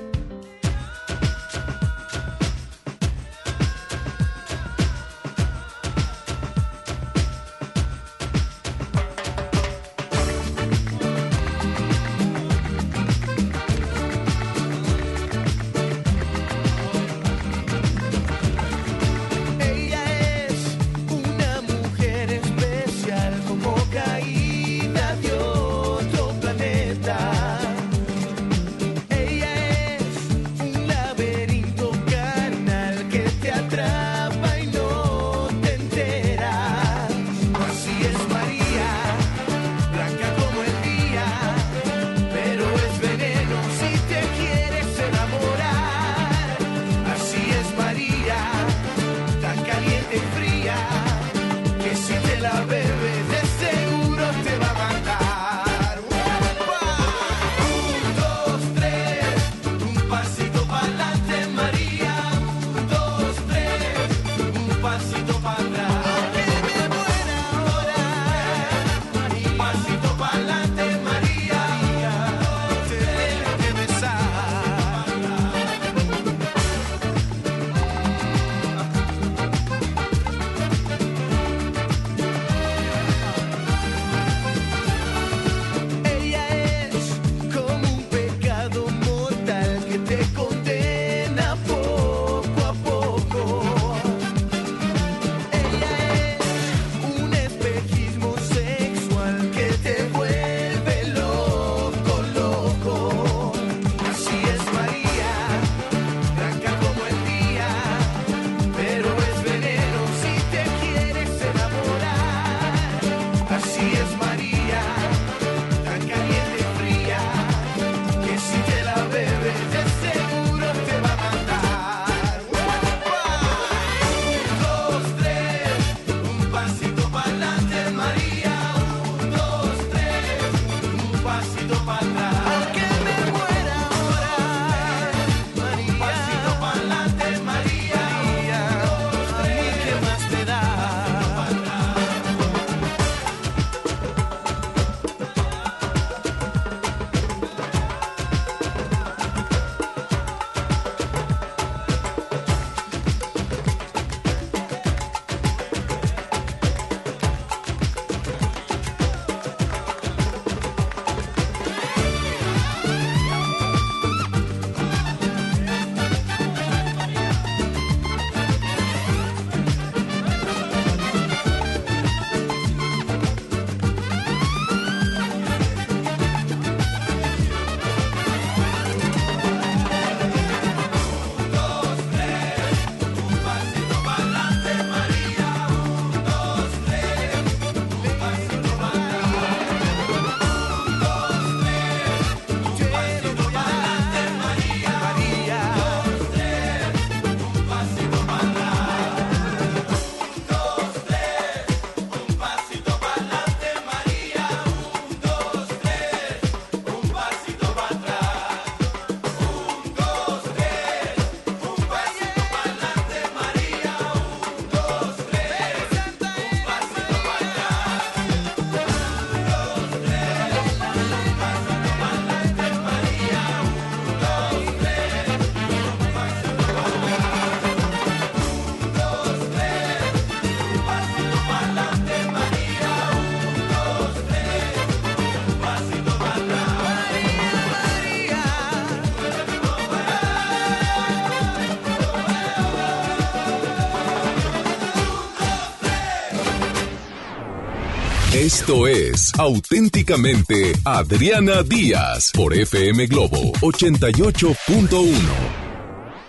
Es auténticamente Adriana Díaz por FM Globo 88.1.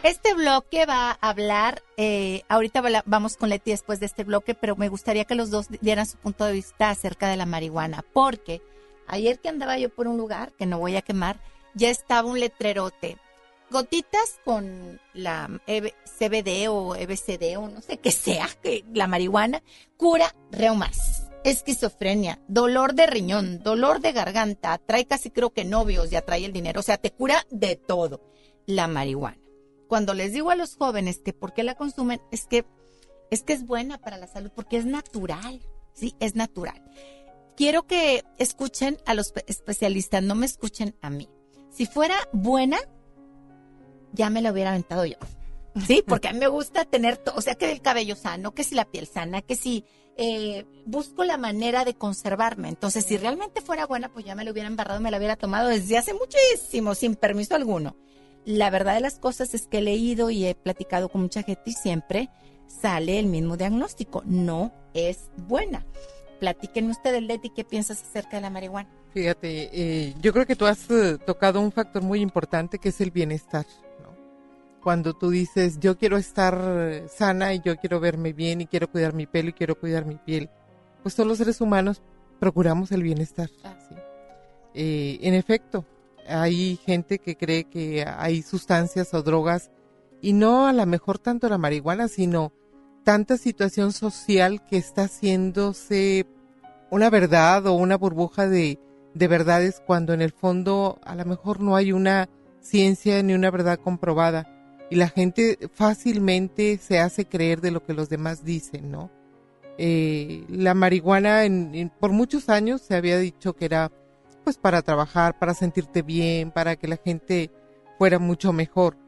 Este bloque va a hablar, eh, ahorita va- vamos con Leti después de este bloque, pero me gustaría que los dos dieran su punto de vista acerca de la marihuana, porque ayer que andaba yo por un lugar, que no voy a quemar, ya estaba un letrerote. Gotitas con la EB CBD o EBCD o no sé qué sea, que la marihuana cura reumas, esquizofrenia, dolor de riñón, dolor de garganta, trae casi creo que novios, ya trae el dinero, o sea, te cura de todo la marihuana. Cuando les digo a los jóvenes que por qué la consumen, es que es que es buena para la salud porque es natural, sí, es natural. Quiero que escuchen a los pe- especialistas, no me escuchen a mí. Si fuera buena, ya me la hubiera aventado yo. Sí, porque a mí me gusta tener, o sea, que el cabello sano, que si la piel sana, que si eh, busco la manera de conservarme. Entonces, si realmente fuera buena, pues ya me la hubiera embarrado, me la hubiera tomado desde hace muchísimo, sin permiso alguno. La verdad de las cosas es que he leído y he platicado con mucha gente y siempre sale el mismo diagnóstico. No es buena. Platíquenme ustedes, Leti, ¿qué piensas acerca de la marihuana? Fíjate, eh, yo creo que tú has eh, tocado un factor muy importante que es el bienestar. Cuando tú dices, yo quiero estar sana y yo quiero verme bien y quiero cuidar mi pelo y quiero cuidar mi piel, pues todos los seres humanos procuramos el bienestar. ¿sí? Eh, en efecto, hay gente que cree que hay sustancias o drogas y no a lo mejor tanto la marihuana, sino tanta situación social que está haciéndose una verdad o una burbuja de, de verdades cuando en el fondo a lo mejor no hay una ciencia ni una verdad comprobada y la gente fácilmente se hace creer de lo que los demás dicen, ¿no? Eh, la marihuana por muchos años se había dicho que era pues para trabajar, para sentirte bien, para que la gente fuera mucho mejor.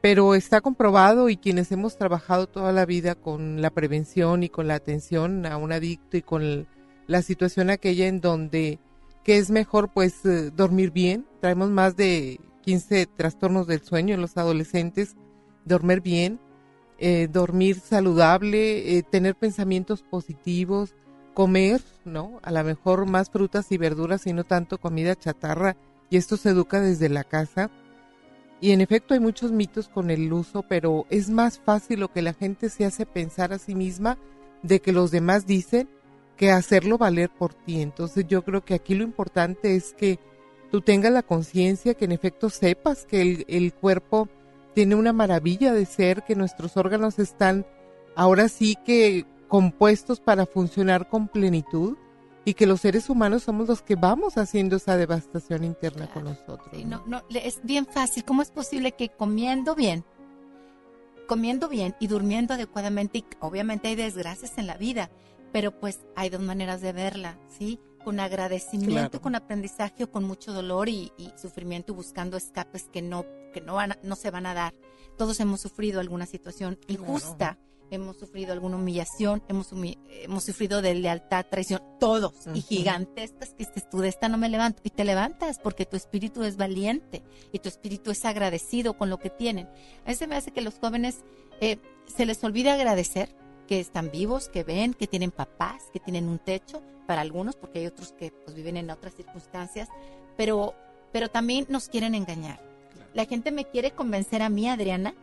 Pero está comprobado y quienes hemos trabajado toda la vida con la prevención y con la atención a un adicto y con la situación aquella en donde que es mejor pues eh, dormir bien. Traemos más de 15 trastornos del sueño en los adolescentes. Dormir bien, eh, dormir saludable, eh, tener pensamientos positivos, comer, ¿no? A lo mejor más frutas y verduras y no tanto comida chatarra. Y esto se educa desde la casa. Y en efecto hay muchos mitos con el uso, pero es más fácil lo que la gente se hace pensar a sí misma de que los demás dicen que hacerlo valer por ti. Entonces yo creo que aquí lo importante es que tú tengas la conciencia, que en efecto sepas que el, el cuerpo tiene una maravilla de ser, que nuestros órganos están ahora sí que compuestos para funcionar con plenitud y que los seres humanos somos los que vamos haciendo esa devastación interna con nosotros. Sí, no, no, es bien fácil. ¿Cómo es posible que comiendo bien, comiendo bien y durmiendo adecuadamente, y obviamente hay desgracias en la vida, pero pues hay dos maneras de verla, ¿sí? Con agradecimiento, Claro. con aprendizaje o con mucho dolor y, y sufrimiento y buscando escapes que no, que no, van a- no se van a dar. Todos hemos sufrido alguna situación injusta, hemos sufrido alguna humillación, hemos, humi- hemos sufrido de lealtad, traición, todos, y gigantescas que dices tú de esta no me levanto, y te levantas porque tu espíritu es valiente y tu espíritu es agradecido con lo que tienen. A veces me hace que los jóvenes eh, se les olvide agradecer que están vivos, que ven, que tienen papás, que tienen un techo, para algunos, porque hay otros que pues, viven en otras circunstancias, pero, pero también nos quieren engañar. La gente me quiere convencer a mí, Adriana,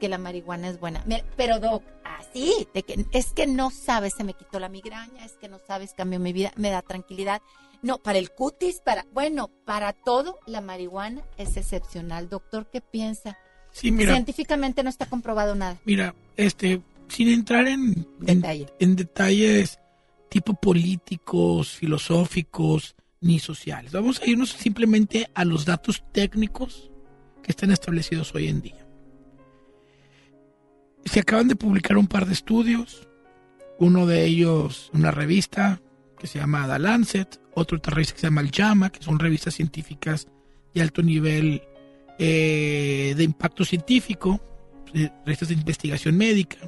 que la marihuana es buena. Pero, Doc, así, de que es que no sabes, se me quitó la migraña, es que no sabes, cambió mi vida, me da tranquilidad. No, para el cutis, para, bueno, para todo, la marihuana es excepcional. Doctor, ¿qué piensa? Sí, mira. Científicamente no está comprobado nada. Mira, este, sin entrar en, en, en detalles tipo políticos, filosóficos, ni sociales. Vamos a irnos simplemente a los datos técnicos que están establecidos hoy en día. Se acaban de publicar un par de estudios, uno de ellos una revista que se llama The Lancet, otro otra revista que se llama El JAMA, que son revistas científicas de alto nivel eh, de impacto científico, eh, revistas de investigación médica,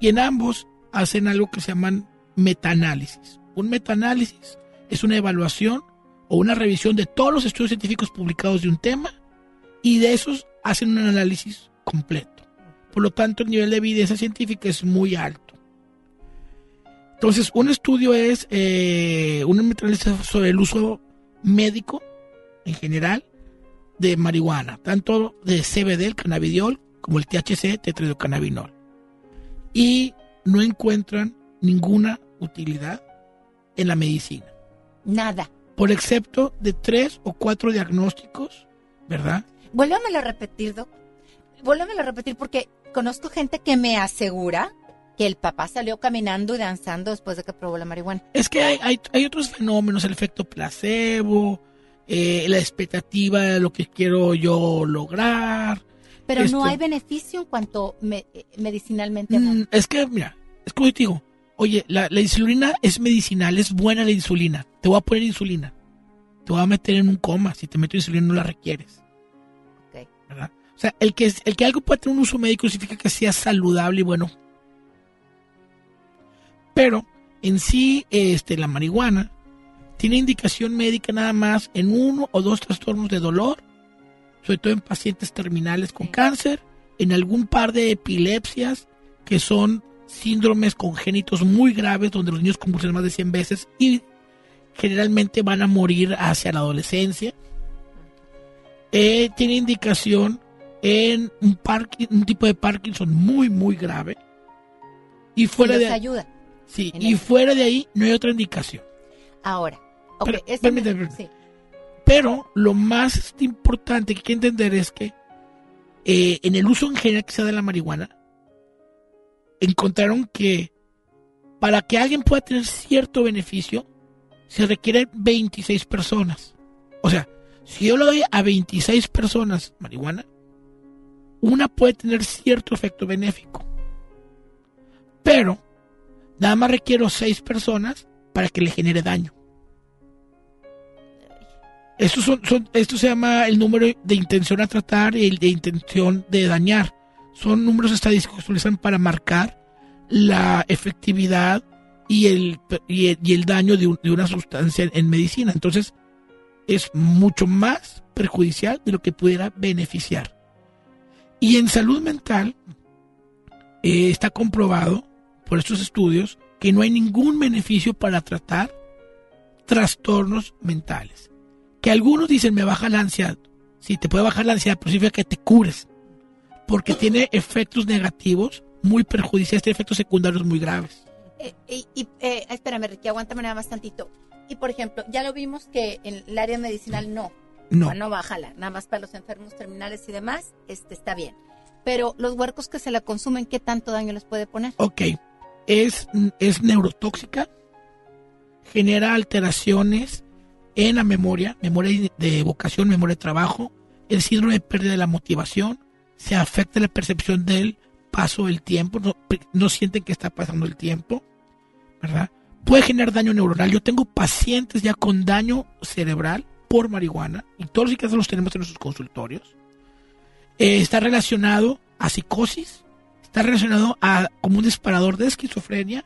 y en ambos hacen algo que se llaman metaanálisis. Un metaanálisis es una evaluación o una revisión de todos los estudios científicos publicados de un tema y de esos hacen un análisis completo. Por lo tanto, el nivel de evidencia científica es muy alto. Entonces, un estudio es eh, un metaanálisis sobre el uso médico en general de marihuana, tanto de CBD, el cannabidiol, como el THC, tetrahidrocannabinol. Y no encuentran ninguna utilidad en la medicina. Nada. Por excepto de tres o cuatro diagnósticos, ¿verdad? Vuélvamelo a repetir, Doc. Vuélvamelo a repetir porque conozco gente que me asegura que el papá salió caminando y danzando después de que probó la marihuana. Es que hay, hay, hay otros fenómenos, el efecto placebo, eh, la expectativa de lo que quiero yo lograr. Pero Esto- no hay beneficio en cuanto me- eh, medicinalmente Mm, es que, mira, es como te digo, oye, la, la insulina es medicinal, es buena la insulina. Te voy a poner insulina. Te voy a meter en un coma. Si te meto insulina no la requieres. Ok. ¿Verdad? O sea, el que, el que algo pueda tener un uso médico significa que sea saludable y bueno. Pero en sí, este, la marihuana tiene indicación médica nada más en uno o dos trastornos de dolor, sobre todo en pacientes terminales con cáncer, en algún par de epilepsias que son síndromes congénitos muy graves donde los niños convulsionan más de 100 veces y generalmente van a morir hacia la adolescencia. Eh, tiene indicación en un, tipo de Parkinson muy, muy grave. Y fuera de ayuda. Sí, y eso. fuera de ahí no hay otra indicación. Ahora, ok, Pero, este permíteme, me- sí. Pero lo más importante que hay que entender es que eh, en el uso en general que se da de la marihuana, encontraron que para que alguien pueda tener cierto beneficio, se requieren 26 personas. O sea, si yo le doy a 26 personas marihuana, una puede tener cierto efecto benéfico. Pero nada más requiero 6 personas para que le genere daño. Esto, son, esto se llama el número de intención a tratar y el de intención de dañar. Son números estadísticos que se utilizan para marcar la efectividad y el, y el, daño de una sustancia en medicina. Entonces, es mucho más perjudicial de lo que pudiera beneficiar. Y en salud mental, eh, está comprobado por estos estudios que no hay ningún beneficio para tratar trastornos mentales. Que algunos dicen me baja la ansiedad. Sí, te puede bajar la ansiedad, pero significa que te cures. Porque tiene efectos negativos muy perjudiciales, tiene efectos secundarios muy graves. Eh, y, y, eh, espérame, Ricky, aguántame nada más tantito. Y por ejemplo, ya lo vimos que en el área medicinal no. No. O sea, no va a jalar. Nada más para los enfermos terminales y demás, este está bien. Pero los huercos que se la consumen, ¿qué tanto daño les puede poner? Ok, es, es neurotóxica, genera alteraciones en la memoria, memoria de evocación, memoria de trabajo, el síndrome de pérdida de la motivación, se afecta la percepción del paso del tiempo, no, no sienten que está pasando el tiempo, ¿verdad? Puede generar daño neuronal. Yo tengo pacientes ya con daño cerebral por marihuana y todos los casos los tenemos en nuestros consultorios. Eh, está relacionado a psicosis, está relacionado a como un disparador de esquizofrenia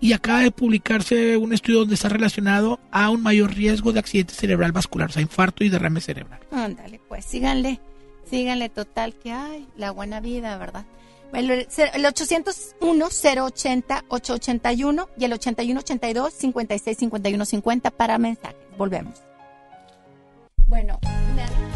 y acaba de publicarse un estudio donde está relacionado a un mayor riesgo de accidente cerebral vascular, o sea, infarto y derrame cerebral. Ándale, pues síganle, síganle total que hay, la buena vida, ¿verdad? El, el 801-080-881 y el 8182-565150 para mensajes. Volvemos. Bueno, me-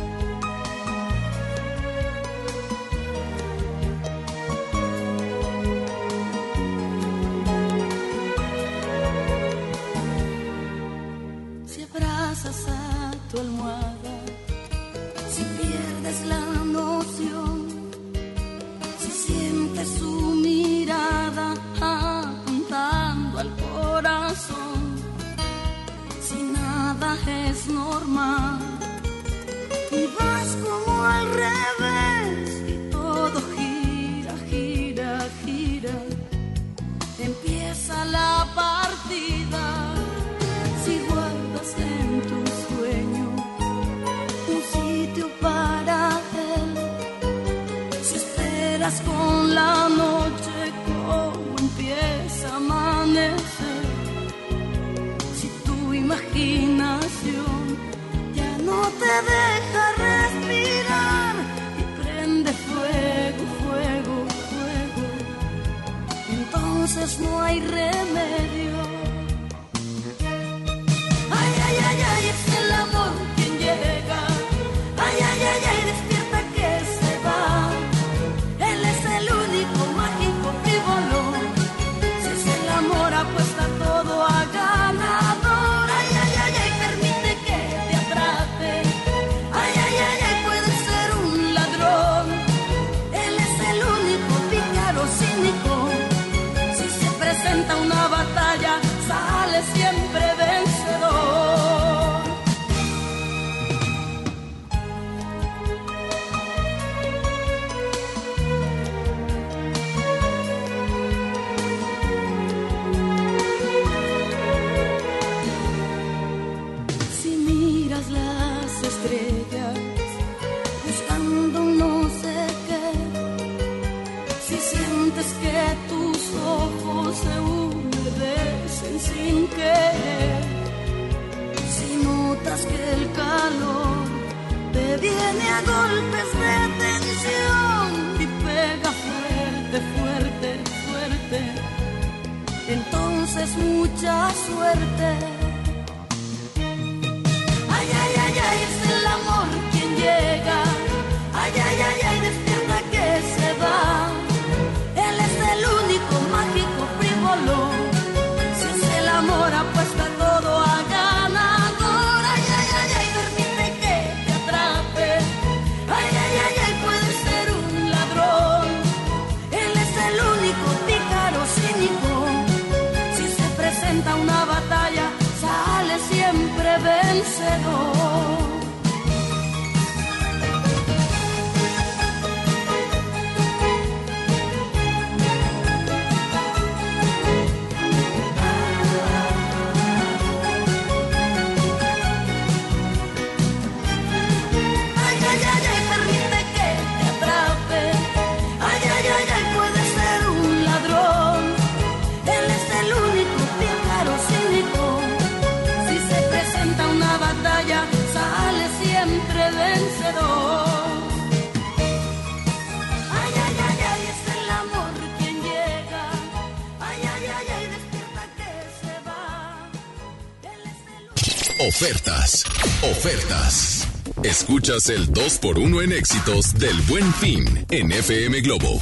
Ofertas, ofertas. Escuchas el 2x1 en éxitos del buen fin en FM Globo.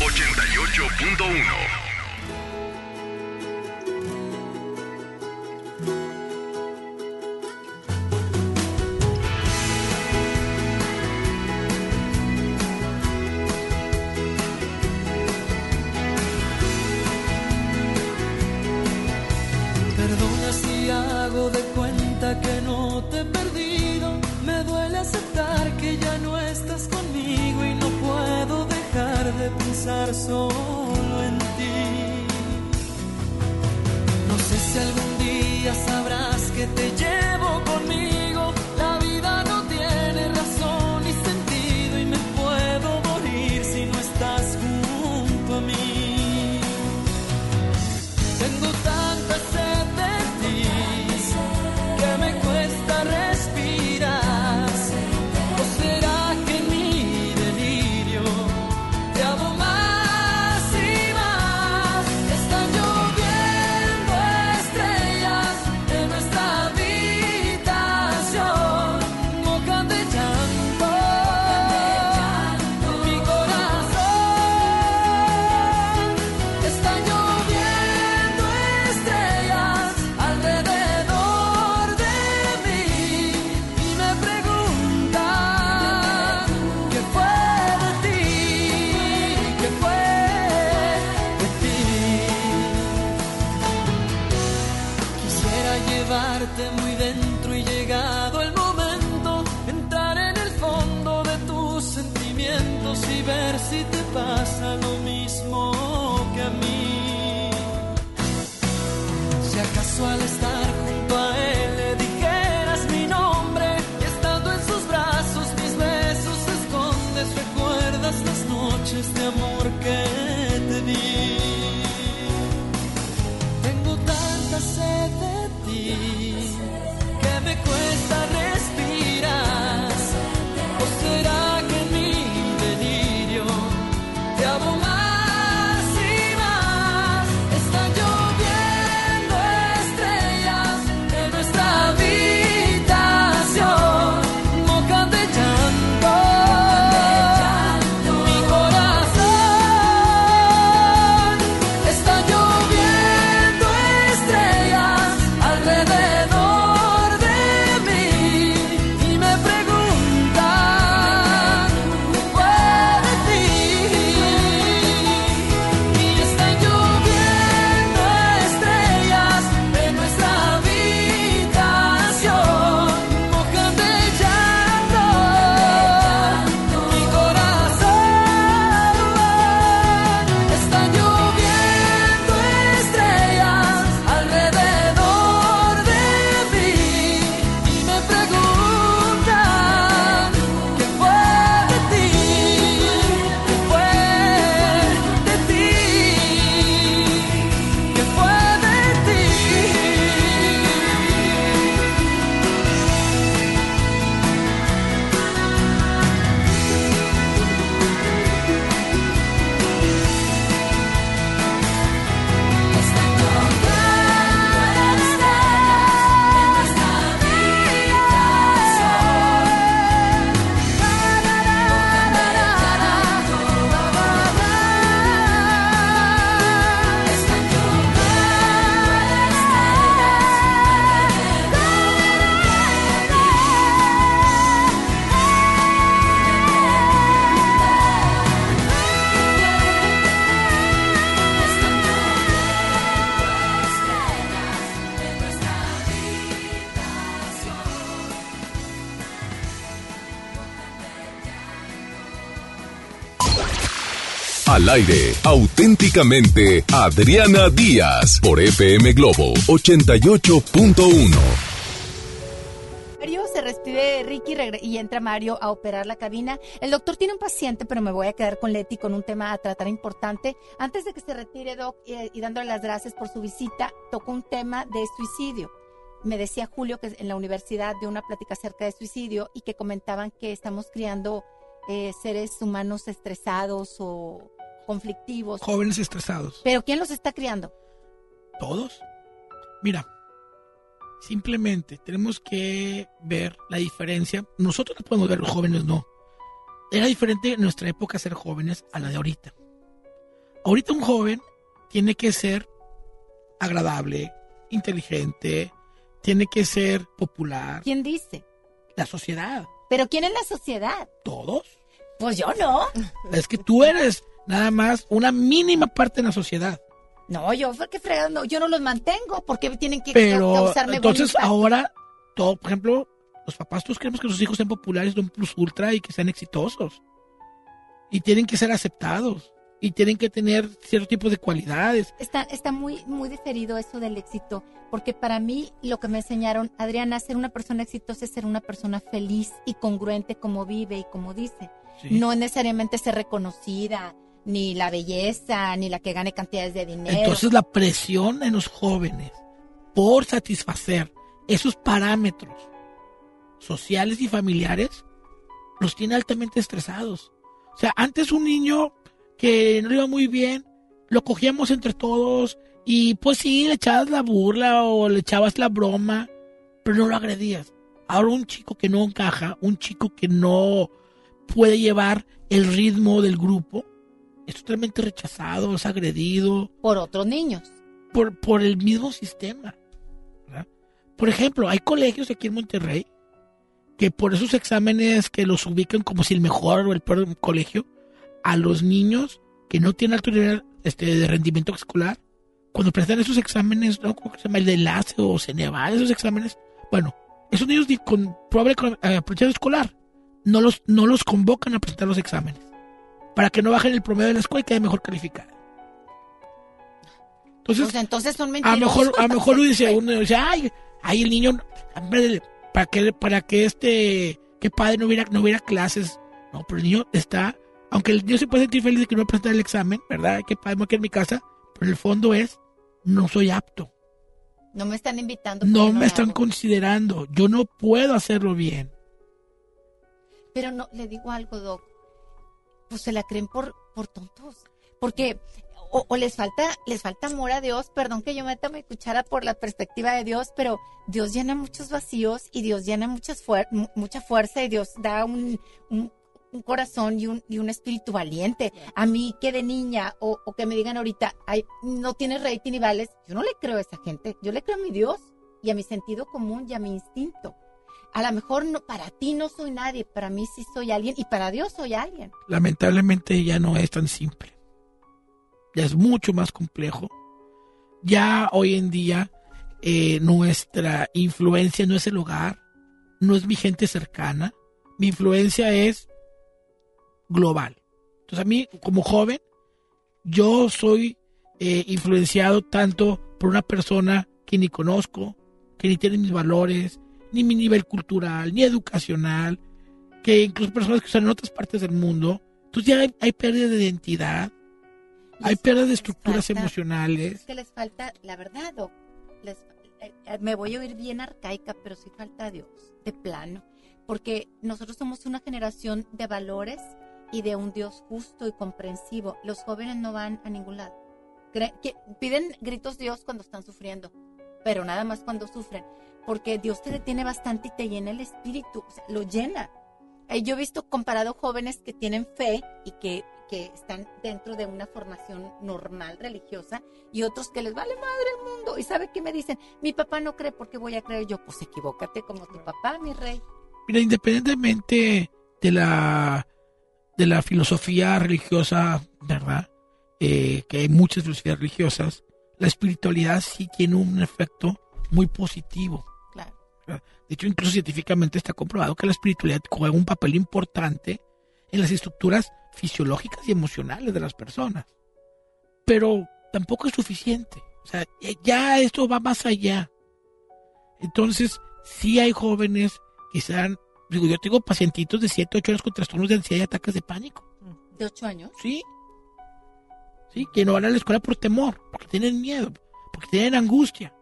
88.1 aire, auténticamente Adriana Díaz por FM Globo 88.1. Mario se despide Ricky y entra Mario a operar la cabina. El doctor tiene un paciente, pero me voy a quedar con Leti con un tema a tratar importante. Antes de que se retire, Doc, y, dándole las gracias por su visita, tocó un tema de suicidio. Me decía Julio que en la universidad de una plática acerca de suicidio y que comentaban que estamos criando eh, seres humanos estresados o conflictivos. Jóvenes estresados. Pero ¿quién los está criando? ¿Todos? Mira, simplemente tenemos que ver la diferencia. Nosotros la podemos ver, los jóvenes no. Era diferente en nuestra época ser jóvenes a la de ahorita. Ahorita un joven tiene que ser agradable, inteligente, tiene que ser popular. ¿Quién dice? La sociedad. ¿Pero quién es la sociedad? ¿Todos? Pues yo no. Es que tú eres nada más una mínima parte de la sociedad. No, yo, ¿qué fregado? No, yo no los mantengo. porque tienen que Pero causarme entonces ahora, todo, por ejemplo, los papás, todos queremos que sus hijos sean populares, de un plus ultra y que sean exitosos. Y tienen que ser aceptados. Y tienen que tener cierto tipo de cualidades. Está, está muy, muy diferido eso del éxito, porque para mí lo que me enseñaron, Adriana, ser una persona exitosa es ser una persona feliz y congruente como vive y como dice. Sí. No necesariamente ser reconocida, ni la belleza, ni la que gane cantidades de dinero. Entonces la presión en los jóvenes por satisfacer esos parámetros sociales y familiares los tiene altamente estresados. O sea, antes un niño que no iba muy bien, lo cogíamos entre todos y pues sí, le echabas la burla o le echabas la broma, pero no lo agredías. Ahora un chico que no encaja, un chico que no puede llevar el ritmo del grupo, es totalmente rechazado, es agredido. Por otros niños. Por, por el mismo sistema. ¿verdad? Por ejemplo, hay colegios aquí en Monterrey que por esos exámenes que los ubican como si el mejor o el peor colegio, a los niños que no tienen alto nivel este, de rendimiento escolar, cuando presentan esos exámenes, ¿no? ¿Cómo se llama? El de enlace o Ceneval, esos exámenes, bueno, esos niños con probable eh, aprendizaje escolar no los, no los convocan a presentar los exámenes para que no bajen el promedio de la escuela y quede mejor calificada. Entonces, Pues entonces son a lo mentirosos. mejor, a mejor uno dice, uno dice, ay, ahí el niño, hombre, para que, para que este, que padre no hubiera, no hubiera clases. No, pero el niño está, aunque el niño se puede sentir feliz de que no presenta el examen, ¿verdad? Que padre me quedo en mi casa, pero el fondo es, no soy apto. No me están invitando. No porque me están hago. considerando. Yo no puedo hacerlo bien. Pero no, le digo algo, Doc. Pues se la creen por, por tontos. Porque o, o les falta les falta amor a Dios. Perdón que yo meta mi cuchara por la perspectiva de Dios, pero Dios llena muchos vacíos y Dios llena muchas fuer- mu- mucha fuerza y Dios da un, un, un corazón y un, y un espíritu valiente. A mí que de niña o, o que me digan ahorita, ay, no tienes rating y vales, yo no le creo a esa gente. Yo le creo a mi Dios y a mi sentido común y a mi instinto. A lo mejor no, para ti no soy nadie, para mí sí soy alguien y para Dios soy alguien. lamentablemente ya no es tan simple. Ya es mucho más complejo. Ya hoy en día eh, nuestra influencia no es el hogar, no es mi gente cercana. Mi influencia es global. Entonces a mí como joven, yo soy eh, influenciado tanto por una persona que ni conozco, que ni tiene mis valores, ni mi nivel cultural, ni educacional, que incluso personas que están en otras partes del mundo. Entonces ya hay, hay pérdida de identidad, hay pérdida de estructuras falta- emocionales. Es que les falta, la verdad, Doc, les- eh, eh, me voy a oír bien arcaica, pero sí falta Dios, de plano. Porque nosotros somos una generación de valores y de un Dios justo y comprensivo. Los jóvenes no van a ningún lado. Cre- que- piden gritos Dios cuando están sufriendo, pero nada más cuando sufren. Porque Dios te detiene bastante y te llena el espíritu, o sea, lo llena. Eh, Yo he visto comparado jóvenes que tienen fe y que, que están dentro de una formación normal religiosa y otros que les vale madre el mundo. ¿Y sabe qué me dicen? Mi papá no cree porque voy a creer yo. Pues equivócate como tu papá, mi rey. Mira, independientemente de la de la filosofía religiosa, ¿verdad? Eh, que hay muchas filosofías religiosas, la espiritualidad sí tiene un efecto muy positivo. De hecho, incluso científicamente está comprobado que la espiritualidad juega un papel importante en las estructuras fisiológicas y emocionales de las personas. Pero tampoco es suficiente. O sea, ya esto va más allá. Entonces, sí hay jóvenes que sean, digo, yo tengo pacientitos de 7, 8 años con trastornos de ansiedad y ataques de pánico. ¿De ocho años? Sí. Sí, que no van a la escuela por temor, porque tienen miedo, porque tienen angustia.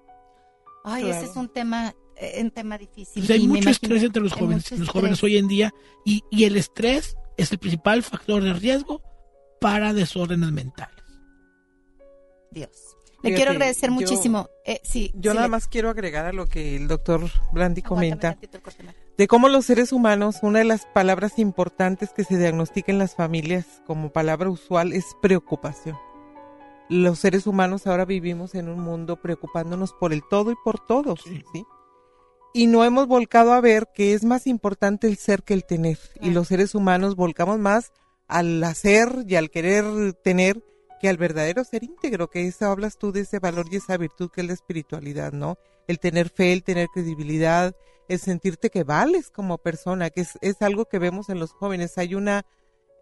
Ay, ese es un tema, un tema difícil. Entonces, hay mucho estrés entre los jóvenes, los jóvenes hoy en día, y, y el estrés es el principal factor de riesgo para desórdenes mentales. Dios. Le Fíjate, quiero agradecer yo- muchísimo. Eh, sí, Yo sí, nada le- más quiero agregar a lo que el doctor Brandy Aguántame comenta de cómo los seres humanos, una de las palabras importantes que se diagnostica en las familias como palabra usual es preocupación. Los seres humanos ahora vivimos en un mundo preocupándonos por el todo y por todos, ¿sí? Y no hemos volcado a ver que es más importante el ser que el tener. Y los seres humanos volcamos más al hacer y al querer tener que al verdadero ser íntegro, que eso hablas tú de ese valor y esa virtud que es la espiritualidad, ¿no? El tener fe, el tener credibilidad, el sentirte que vales como persona, que es, es algo que vemos en los jóvenes. Hay una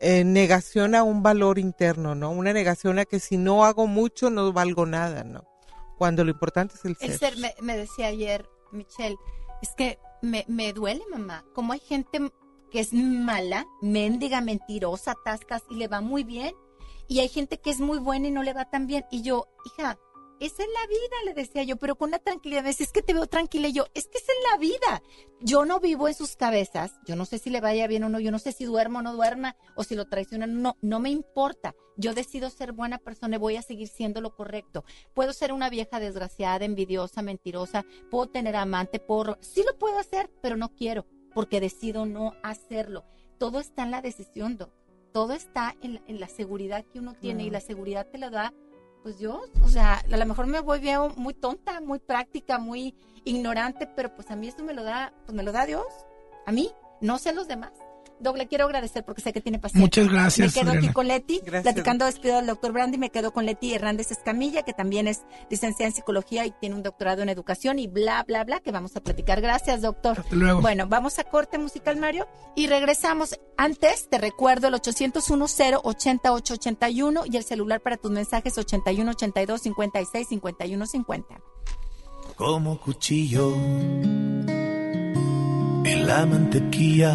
eh, negación a un valor interno, ¿no? Una negación a que si no hago mucho no valgo nada, ¿no? Cuando lo importante es el ser. El ser, me, me decía ayer Michelle, es que me, me duele, mamá. Como hay gente que es mala, mendiga, mentirosa, tascas y le va muy bien. Y hay gente que es muy buena y no le va tan bien. Y yo, hija, esa es la vida, le decía yo, pero con una tranquilidad. Me decía, es que te veo tranquila. Y yo, es que esa es la vida. Yo no vivo en sus cabezas. Yo no sé si le vaya bien o no. Yo no sé si duermo o no duerma o si lo traicionan o no. No me importa. Yo decido ser buena persona y voy a seguir siendo lo correcto. Puedo ser una vieja desgraciada, envidiosa, mentirosa. Puedo tener amante, porro. Sí lo puedo hacer, pero no quiero porque decido no hacerlo. Todo está en la decisión, Doc. Todo está en, la- en la seguridad que uno tiene y la seguridad te la da, pues Dios. O sea, a lo mejor me voy veo muy tonta, muy práctica, muy ignorante, pero pues a mí eso me lo da, pues me lo da Dios. A mí, no sé a los demás. Doc, le quiero agradecer porque sé que tiene paciencia. Muchas gracias, Me quedo aquí con Leti, Gracias. platicando despido del doctor Brandy, me quedo con Leti Hernández Escamilla, que también es licenciada en psicología y tiene un doctorado en educación y bla, bla, bla, que vamos a platicar. Gracias, doctor. Hasta luego. Bueno, vamos a corte musical, Mario, y regresamos. Antes, te recuerdo el 801-080-881 y el celular para tus mensajes 8182-56-5150. como cuchillo en la mantequilla.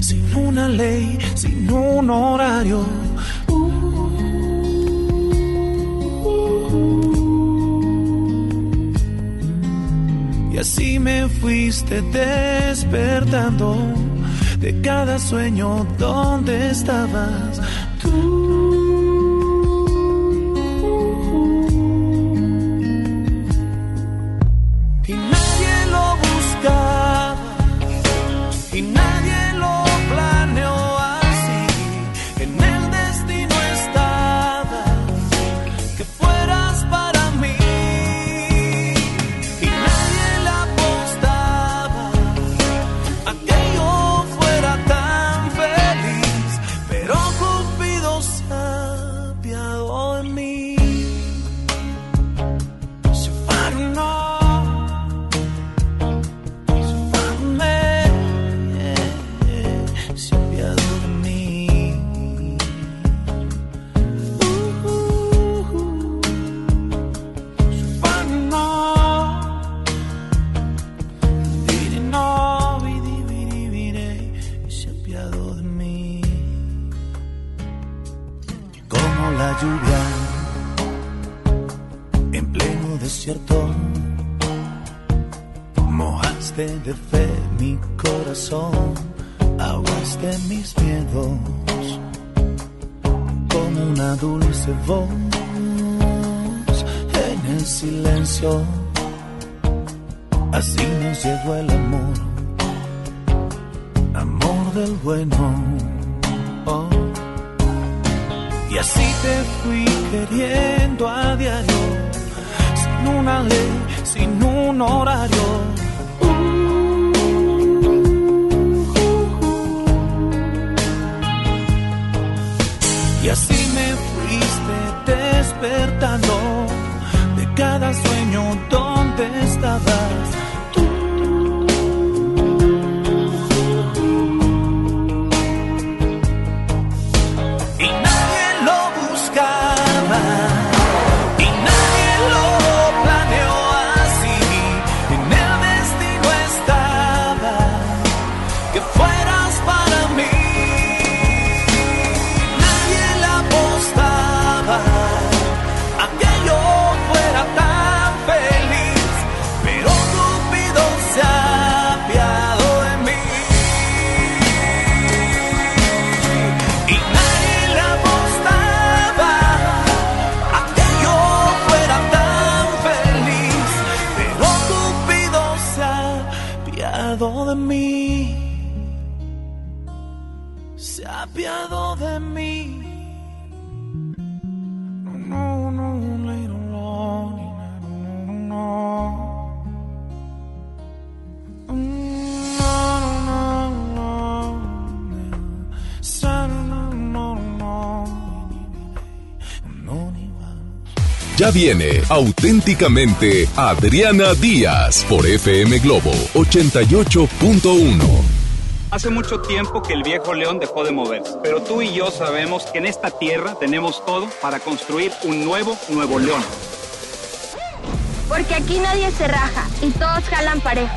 sin una ley, sin un horario. Y así me fuiste despertando de cada sueño donde estabas y De fe mi corazón, ahogaste mis miedos como una dulce voz en el silencio. Así nos llegó el amor, amor del bueno. Oh. Y así te fui queriendo a diario, sin una ley, sin un horario. Y así me fuiste despertando de cada sueño donde estabas. Ya viene auténticamente Adriana Díaz por FM Globo 88.1. Hace mucho tiempo que el viejo león dejó de moverse, pero tú y yo sabemos que en esta tierra tenemos todo para construir un nuevo Nuevo León. Porque aquí nadie se raja y todos jalan parejo.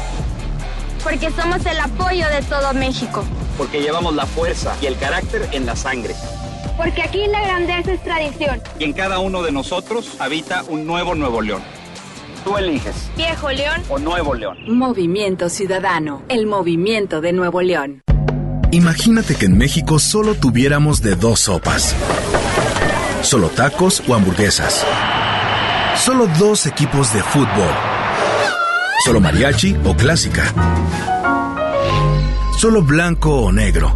Porque somos el apoyo de todo México. Porque llevamos la fuerza y el carácter en la sangre. Porque aquí la grandeza es tradición. Y en cada uno de nosotros habita un nuevo Nuevo León. Tú eliges. Viejo León. O Nuevo León. Movimiento Ciudadano, el movimiento de Nuevo León. Imagínate que en México solo tuviéramos de dos sopas. Solo tacos o hamburguesas. Solo dos equipos de fútbol. Solo mariachi o clásica. Solo blanco o negro.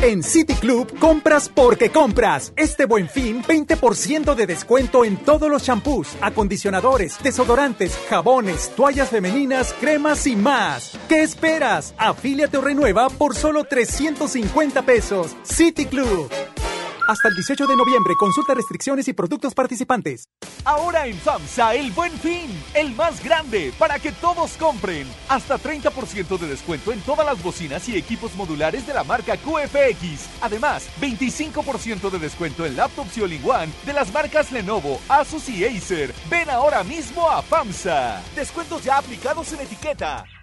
En City Club compras porque compras. Este buen fin, 20% de descuento en todos los champús, acondicionadores, desodorantes, jabones, toallas femeninas, cremas y más. ¿Qué esperas? Afíliate o renueva por solo 350 pesos. City Club. Hasta el 18 de noviembre, consulta restricciones y productos participantes. Ahora en FAMSA, el buen fin, el más grande, para que todos compren. Hasta 30% de descuento en todas las bocinas y equipos modulares de la marca QFX. Además, 25% de descuento en laptops y all-in-one de las marcas Lenovo, Asus y Acer. Ven ahora mismo a FAMSA. Descuentos ya aplicados en etiqueta.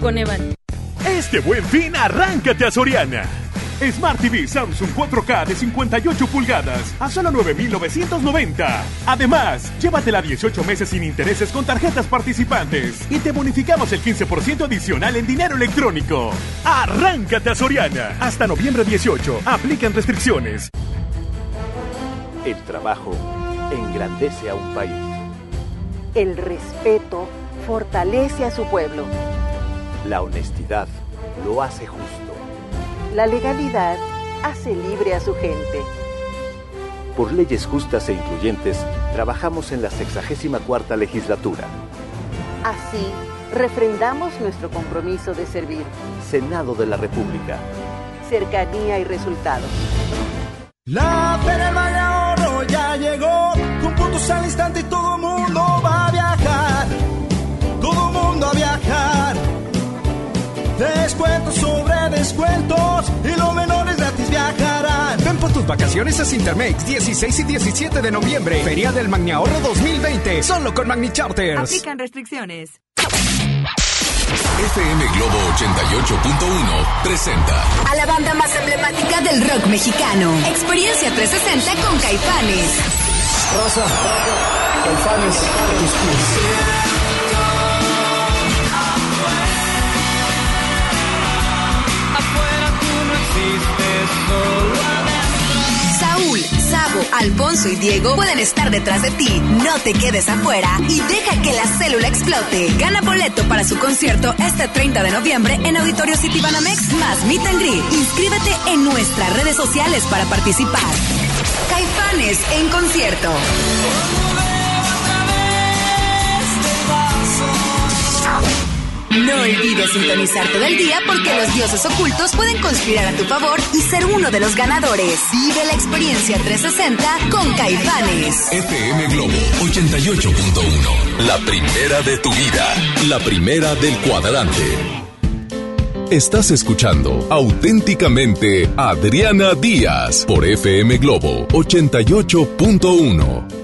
Coneval. Este buen fin, arráncate a Soriana. Smart TV Samsung 4K de 58 pulgadas a solo 9,990. Además, llévatela 18 meses sin intereses con tarjetas participantes y te bonificamos el 15% adicional en dinero electrónico. Arráncate a Soriana. Hasta noviembre 18. Aplican restricciones. El trabajo engrandece a un país. El respeto fortalece a su pueblo. La honestidad lo hace justo. La legalidad hace libre a su gente. Por leyes justas e incluyentes, trabajamos en la 64 legislatura. Así, refrendamos nuestro compromiso de servir. Senado de la República. cercanía y resultados. La Feria del Valle Ahorro ya llegó, con puntos al instante y todo mundo va vacaciones a Cintermex 16 y 17 de noviembre. Feria del Magni Ahorro 2020. Solo con Magni Charters. Aplican restricciones. FM Globo 88.1 presenta A la banda más emblemática del rock mexicano. Experiencia 360 con Caifanes. Raza, Caifanes, tus Alfonso y Diego pueden estar detrás de ti. No te quedes afuera y deja que la célula explote. Gana boleto para su concierto este 30 de noviembre en Auditorio City Banamex más Meet and Greet. Inscríbete en nuestras redes sociales para participar. Caifanes en concierto. No olvides sintonizar todo el día porque los dioses ocultos pueden conspirar a tu favor y ser uno de los ganadores. Vive la experiencia 360 con Caifanes. FM Globo 88.1. La primera de tu vida. La primera del cuadrante. Estás escuchando auténticamente Adriana Díaz por FM Globo 88.1.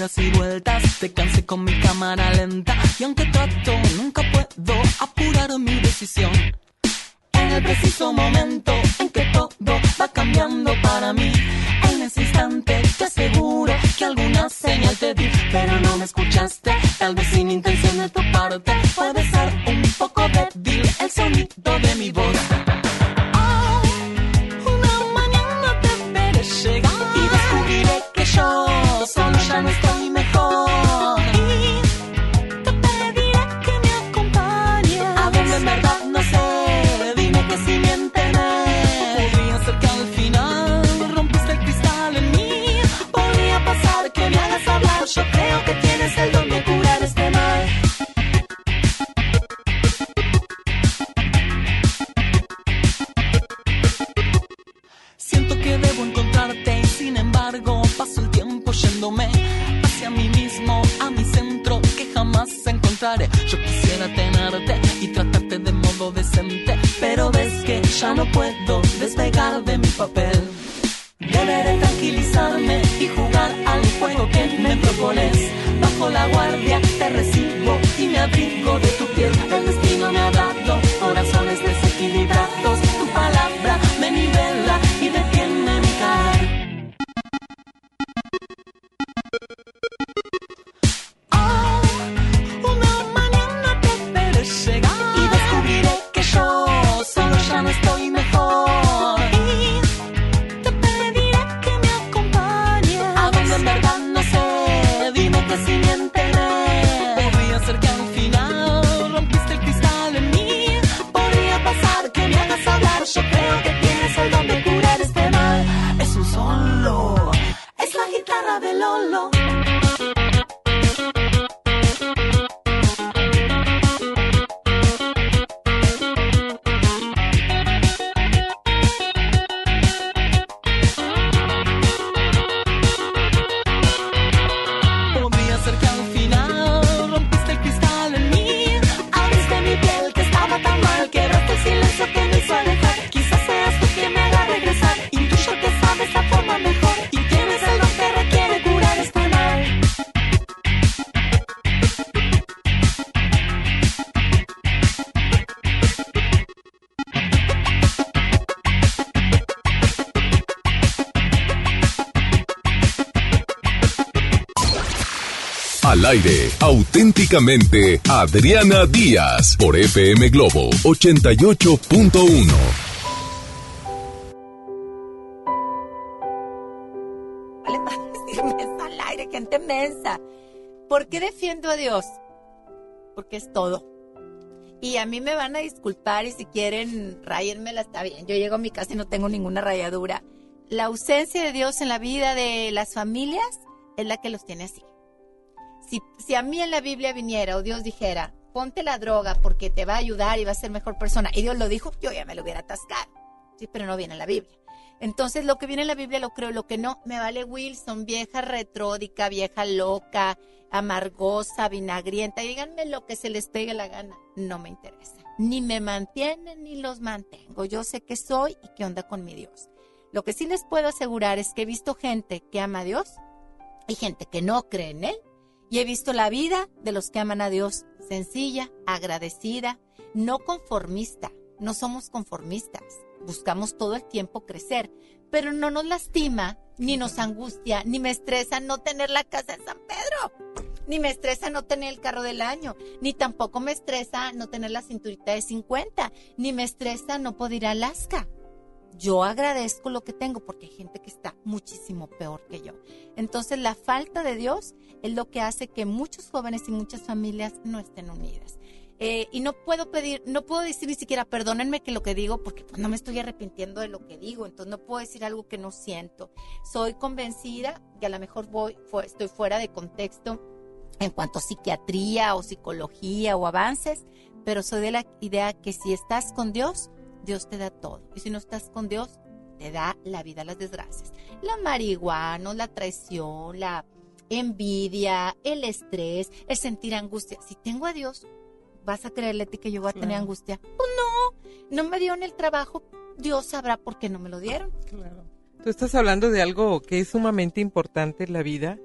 idas y vueltas, te cansé con mi cámara lenta y aunque trato, nunca puedo apurar mi decisión. En el preciso momento en que todo va cambiando para mí, en ese instante te aseguro que alguna señal te di, pero no me escuchaste, tal vez sin intención de tu parte, puede ser un poco débil el sonido de mi voz. Aire, auténticamente Adriana Díaz por FM Globo 88.1. ¿Qué le va a decirme eso al aire, gente mensa? ¿Por qué defiendo a Dios? Porque es todo. Y a mí me van a disculpar y si quieren rayármela está bien. Yo llego a mi casa y no tengo ninguna rayadura. La ausencia de Dios en la vida de las familias es la que los tiene así. Si, a mí en la Biblia viniera o Dios dijera, ponte la droga porque te va a ayudar y va a ser mejor persona, y Dios lo dijo, yo ya me lo hubiera atascado. Sí, pero no viene en la Biblia. Entonces, lo que viene en la Biblia lo creo, lo que no, me vale Wilson, vieja retródica, vieja loca, amargosa, vinagrienta, y díganme lo que se les pegue la gana, no me interesa. Ni me mantienen ni los mantengo. Yo sé que soy y qué onda con mi Dios. Lo que sí les puedo asegurar es que he visto gente que ama a Dios y gente que no cree en Él. Y he visto la vida de los que aman a Dios sencilla, agradecida, no conformista. No somos conformistas. Buscamos todo el tiempo crecer, pero no nos lastima, ni nos angustia, ni me estresa no tener la casa en San Pedro, ni me estresa no tener el carro del año, ni tampoco me estresa no tener la cinturita de 50, ni me estresa no poder ir a Alaska. Yo agradezco lo que tengo porque hay gente que está muchísimo peor que yo. Entonces la falta de Dios es lo que hace que muchos jóvenes y muchas familias no estén unidas. Eh, y no puedo pedir, no puedo decir ni siquiera perdónenme que lo que digo, porque pues, no me estoy arrepintiendo de lo que digo, entonces no puedo decir algo que no siento. Soy convencida que a lo mejor voy, estoy fuera de contexto en cuanto a psiquiatría o psicología o avances, pero soy de la idea que si estás con Dios, Dios te da todo. Y si no estás con Dios, te da la vida, las desgracias. La marihuana, la traición, la envidia, el estrés, el sentir angustia. Si tengo a Dios, vas a creerle a ti que yo voy a tener Claro. angustia. Pues no, no me dieron el trabajo, Dios sabrá por qué no me lo dieron. Tú estás hablando de algo que es sumamente importante en la vida,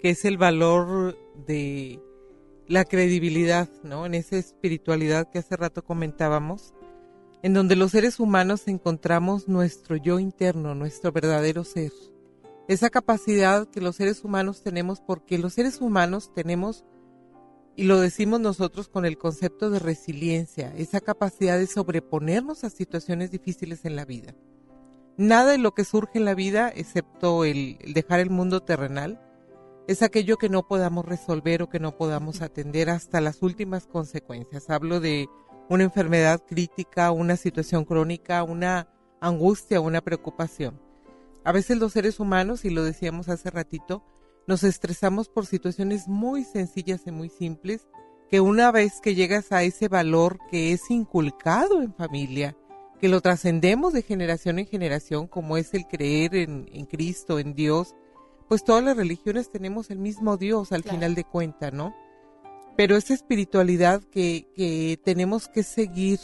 que es el valor de la credibilidad, ¿no? En esa espiritualidad que hace rato comentábamos, en donde los seres humanos encontramos nuestro yo interno, nuestro verdadero ser. Esa capacidad que los seres humanos tenemos porque los seres humanos tenemos, y lo decimos nosotros con el concepto de resiliencia, esa capacidad de sobreponernos a situaciones difíciles en la vida. Nada de lo que surge en la vida, excepto el, el dejar el mundo terrenal, es aquello que no podamos resolver o que no podamos atender hasta las últimas consecuencias. Hablo de una enfermedad crítica, una situación crónica, una angustia, una preocupación. A veces los seres humanos, y lo decíamos hace ratito, nos estresamos por situaciones muy sencillas y muy simples, que una vez que llegas a ese valor que es inculcado en familia, que lo trascendemos de generación en generación, como es el creer en, en Cristo, en Dios, pues todas las religiones tenemos el mismo Dios al Claro. final de cuenta, ¿no? Pero esa espiritualidad que, que tenemos que seguir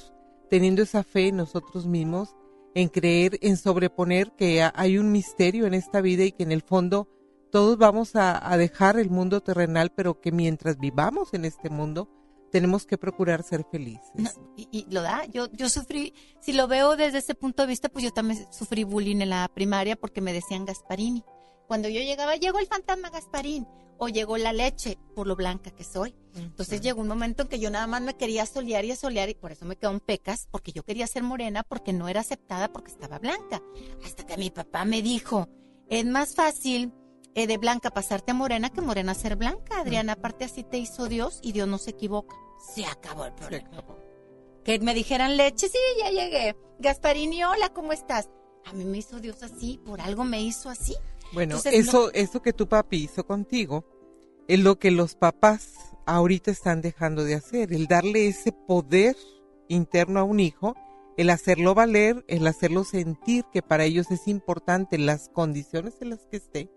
teniendo esa fe en nosotros mismos, en creer, en sobreponer que ha- hay un misterio en esta vida y que en el fondo todos vamos a, a dejar el mundo terrenal, pero que mientras vivamos en este mundo, tenemos que procurar ser felices. No, y, lo da. Yo, yo sufrí, si lo veo desde ese punto de vista, pues yo también sufrí bullying en la primaria porque me decían Gasparini. Cuando yo llegaba, llegó el fantasma Gasparín o llegó la leche por lo blanca que soy. Entonces llegó un momento en que yo nada más me quería solear y solear y por eso me quedó en pecas, porque yo quería ser morena porque no era aceptada porque estaba blanca. Hasta que mi papá me dijo, es más fácil eh, de blanca pasarte a morena que morena ser blanca, Adriana. Aparte así te hizo Dios y Dios no se equivoca. Se acabó el problema. Que me dijeran leche, sí, ya llegué. Gasparini, hola, ¿cómo estás? A mí me hizo Dios así, por algo me hizo así. Bueno, Entonces, eso, no- eso que tu papi hizo contigo es lo que los papás ahorita están dejando de hacer, el darle ese poder interno a un hijo, el hacerlo valer, el hacerlo sentir que para ellos es importante las condiciones en las que esté.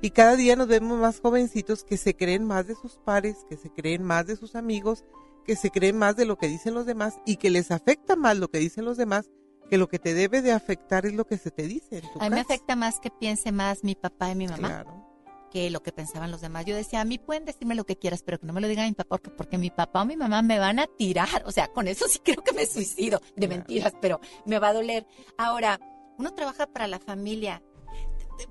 Y cada día nos vemos más jovencitos que se creen más de sus pares, que se creen más de sus amigos, que se creen más de lo que dicen los demás y que les afecta más lo que dicen los demás que lo que te debe de afectar es lo que se te dice en tu A mí me casa. afecta más que piense más mi papá y mi mamá Claro. que lo que pensaban los demás. Yo decía, a mí pueden decirme lo que quieras, pero que no me lo diga mi papá, porque, porque mi papá o mi mamá me van a tirar. O sea, con eso sí creo que me suicido de mentiras, pero me va a doler. Ahora, uno trabaja para la familia.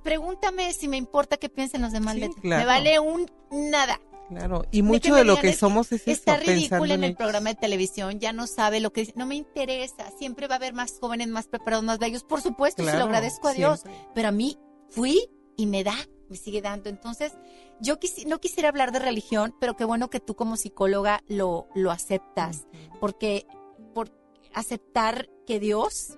Pregúntame si me importa qué piensen los demás. Sí, claro. Me vale un nada. Claro, y mucho de lo que "Es somos es Está pensando ridículo en el ellos. programa de televisión, ya no sabe lo que dice. No me interesa, siempre va a haber más jóvenes, más preparados, más bellos. Por supuesto, se Claro, lo agradezco a Dios. siempre. Pero a mí fui y me da me sigue dando. Entonces, yo quisi- no quisiera hablar de religión, pero qué bueno que tú como psicóloga lo, lo aceptas, porque por aceptar que Dios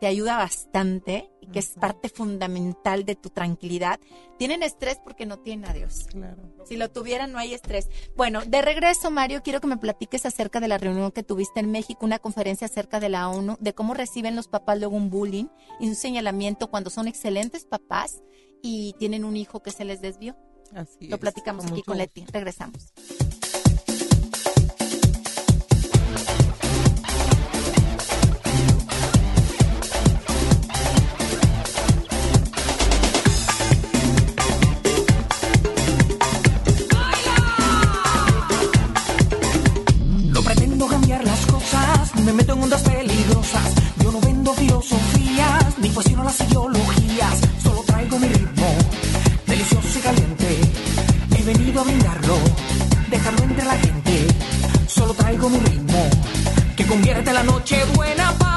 te ayuda bastante y que es parte fundamental de tu tranquilidad. Tienen estrés porque no tienen a Dios. Claro. Si lo tuvieran, no hay estrés. Bueno, de regreso, Mario, quiero que me platiques acerca de la reunión que tuviste en México, una conferencia acerca de la ONU, de cómo reciben los papás luego un bullying y un señalamiento cuando son excelentes papás y tienen un hijo que se les desvió. Así Lo es, platicamos con aquí con. Leti. Regresamos. Me meto en ondas peligrosas. Yo no vendo filosofías, ni cuestiono las ideologías. Solo traigo mi ritmo, delicioso y caliente. He venido a brindarlo, dejarlo entre la gente. Solo traigo mi ritmo, que convierte la noche buena para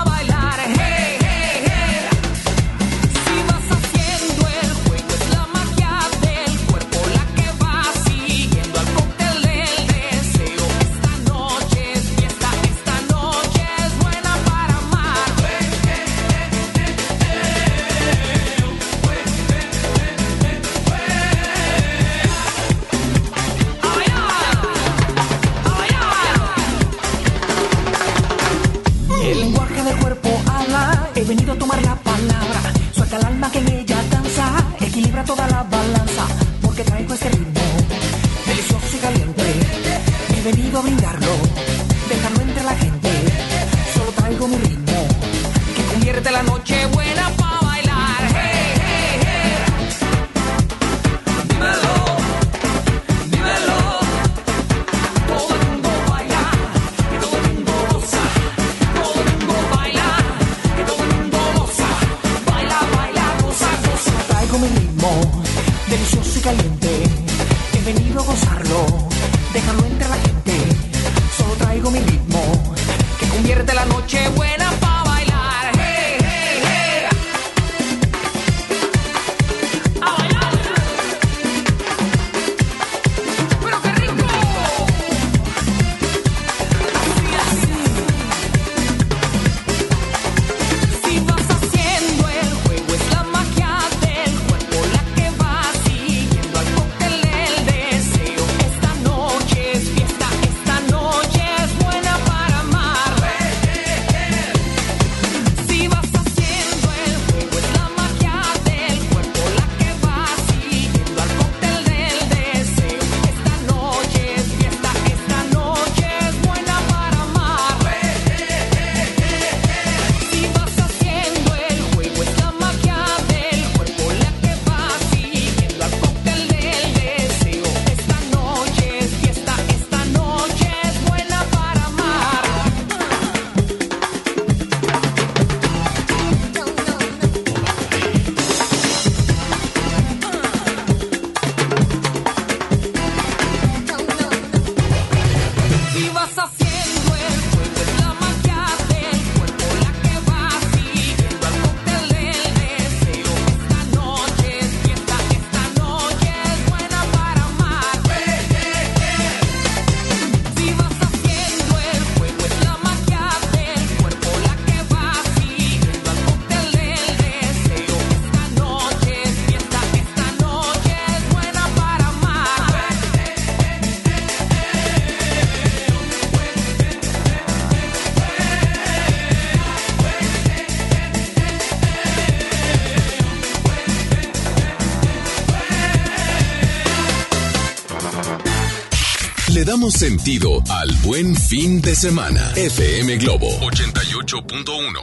damos sentido al buen fin de semana. FM Globo 88.1.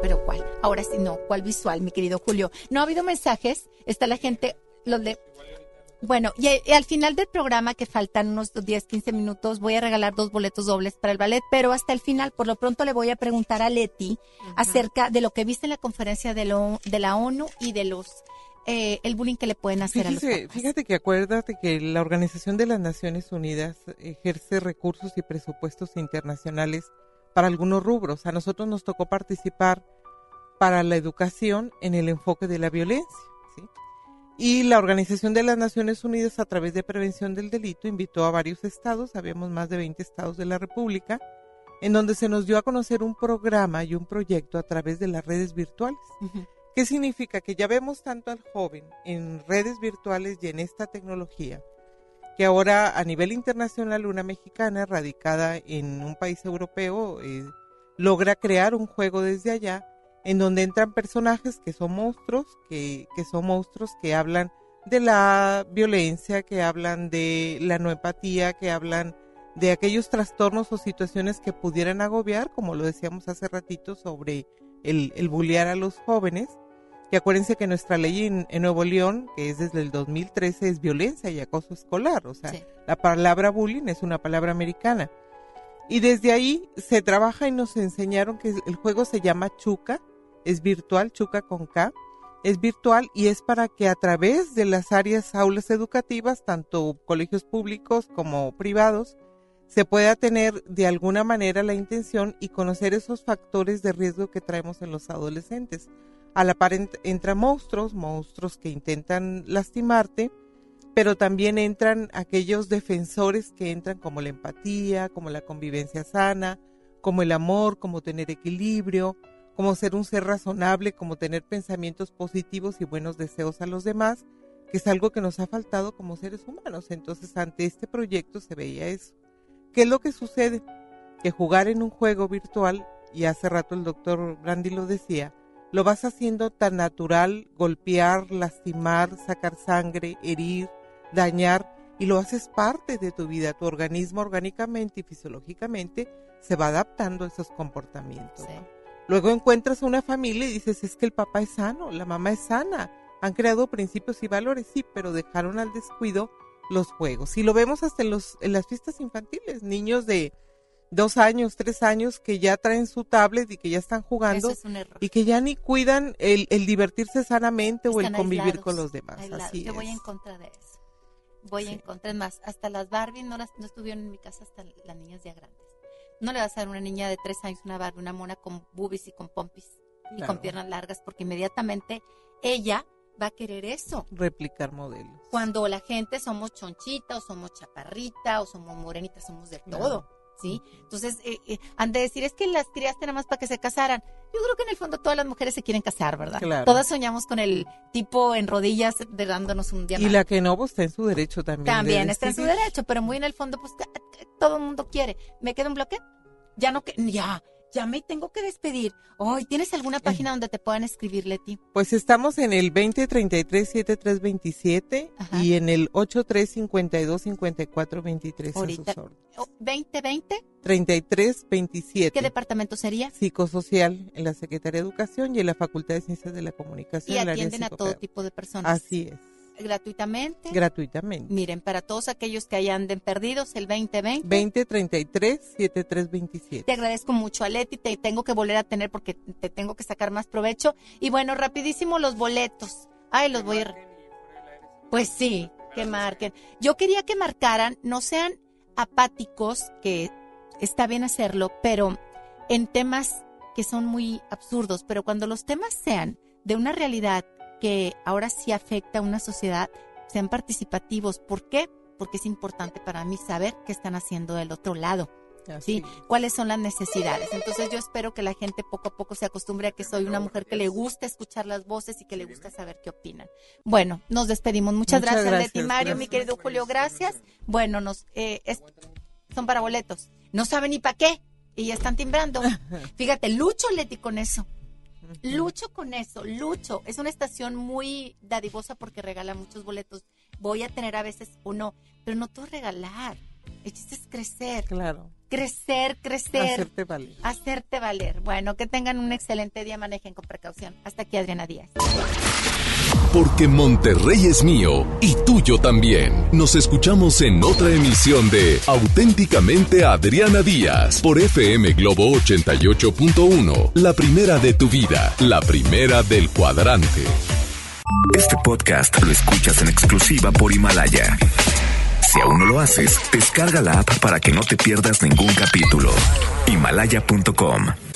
Pero ¿cuál? Ahora sí, no. ¿Cuál visual, mi querido Julio? No ha habido mensajes. Está la gente, los de... Bueno, y, y al final del programa, que faltan unos 10, 15 minutos, voy a regalar dos boletos dobles para el ballet, pero hasta el final, por lo pronto, le voy a preguntar a Leti acerca de lo que viste en la conferencia de, lo, de la ONU y de los eh, el bullying que le pueden hacer a los papás. fíjate que acuérdate que la Organización de las Naciones Unidas ejerce recursos y presupuestos internacionales para algunos rubros. A nosotros nos tocó participar para la educación en el enfoque de la violencia. ¿sí? Y la Organización de las Naciones Unidas, a través de Prevención del Delito, invitó a varios estados, habíamos más de 20 estados de la República, en donde se nos dio a conocer un programa y un proyecto a través de las redes virtuales. ¿Qué significa? Que ya vemos tanto al joven en redes virtuales y en esta tecnología, que ahora a nivel internacional una mexicana radicada en un país europeo eh, logra crear un juego desde allá en donde entran personajes que son monstruos, que, que son monstruos que hablan de la violencia, que hablan de la no empatía, que hablan de aquellos trastornos o situaciones que pudieran agobiar, como lo decíamos hace ratito sobre el, el bullear a los jóvenes, que acuérdense que nuestra ley en, en Nuevo León, que es desde el 2013, es violencia y acoso escolar, o sea, la palabra bullying es una palabra americana. Y desde ahí se trabaja y nos enseñaron que el juego se llama Chuca, es virtual, Chuca con K, es virtual y es para que a través de las áreas aulas educativas, tanto colegios públicos como privados, se pueda tener de alguna manera la intención y conocer esos factores de riesgo que traemos en los adolescentes. A la par ent- entran monstruos, monstruos que intentan lastimarte, pero también entran aquellos defensores que entran como la empatía, como la convivencia sana, como el amor, como tener equilibrio, como ser un ser razonable, como tener pensamientos positivos y buenos deseos a los demás, que es algo que nos ha faltado como seres humanos. Entonces, ante este proyecto se veía eso. ¿Qué es lo que sucede? Que jugar en un juego virtual, y hace rato el doctor Brandy lo decía, lo vas haciendo tan natural, golpear, lastimar, sacar sangre, herir, dañar, y lo haces parte de tu vida. Tu organismo orgánicamente y fisiológicamente se va adaptando a esos comportamientos. ¿no? Luego encuentras una familia y dices, es que el papá es sano, la mamá es sana, han creado principios y valores, sí, pero dejaron al descuido los juegos. Y lo vemos hasta en, los, en las fiestas infantiles, niños de dos años, tres años que ya traen su tablet y que ya están jugando es y que ya ni cuidan el, el divertirse sanamente o el convivir aislados, con los demás. aislados. Así Yo voy en contra de eso. Voy en contra. Es más, hasta las Barbie no, las, no estuvieron en mi casa hasta las niñas ya grandes. No le vas a dar a una niña de tres años una Barbie, una mona con boobies y con pompis y Claro. con piernas largas, porque inmediatamente ella va a querer eso. Replicar modelos. Cuando la gente somos chonchita o somos chaparrita o somos morenitas, somos de todo. ¿Sí? Entonces, eh, eh, han de decir, es que las criaste nada más para que se casaran. Yo creo que en el fondo todas las mujeres se quieren casar, ¿verdad? Claro. Todas soñamos con el tipo en rodillas de dándonos un Y diamante. la que no, pues está en su derecho también. de También está en su derecho, pero muy en el fondo, pues todo el mundo quiere. ¿Me queda un bloque? Ya no, que, ya, ya me tengo que despedir. Hoy, ¿tienes alguna página donde te puedan escribir, Leti? Pues estamos en el 2033-7327 y en el 8352-5423 a Ahorita. sus órdenes. Oh, ¿2020? 3327. ¿Qué departamento sería? Psicosocial en la Secretaría de Educación y en la Facultad de Ciencias de la Comunicación. Y atienden a todo tipo de personas. Así es, Gratuitamente. gratuitamente. Miren, para todos aquellos que hayan anden perdidos, el 2020. 2033-7327. Te agradezco mucho, Aleti. Te tengo que volver a tener porque te tengo que sacar más provecho. Y bueno, rapidísimo los boletos. Ay, los voy a... Pues sí, que marquen. Yo quería que marcaran, no sean apáticos, que está bien hacerlo, pero en temas que son muy absurdos. Pero cuando los temas sean de una realidad que ahora sí afecta a una sociedad, sean participativos. ¿Por qué? Porque es importante para mí saber qué están haciendo del otro lado. ¿sí? ¿Cuáles son las necesidades? Entonces yo espero que la gente poco a poco se acostumbre a que soy una mujer que le gusta escuchar las voces y que le gusta saber qué opinan. Bueno, nos despedimos. Muchas, Muchas gracias, gracias, Leti Mario, gracias. mi querido Julio, gracias. Bueno, nos eh, es- son para boletos. No saben ni para qué y ya están timbrando. Fíjate, lucho, Leti, con eso. Lucho con eso, lucho. Es una estación muy dadivosa porque regala muchos boletos. Voy a tener a veces uno, pero no todo regalar. El chiste es crecer. Claro. Crecer, crecer. Hacerte valer. Hacerte valer. Bueno, que tengan un excelente día, manejen con precaución. Hasta aquí, Adriana Díaz. Porque Monterrey es mío y tuyo también. Nos escuchamos en otra emisión de Auténticamente Adriana Díaz por FM Globo 88.1. La primera de tu vida, la primera del cuadrante. Este podcast lo escuchas en exclusiva por Himalaya. Si aún no lo haces, descarga la app para que no te pierdas ningún capítulo. Himalaya.com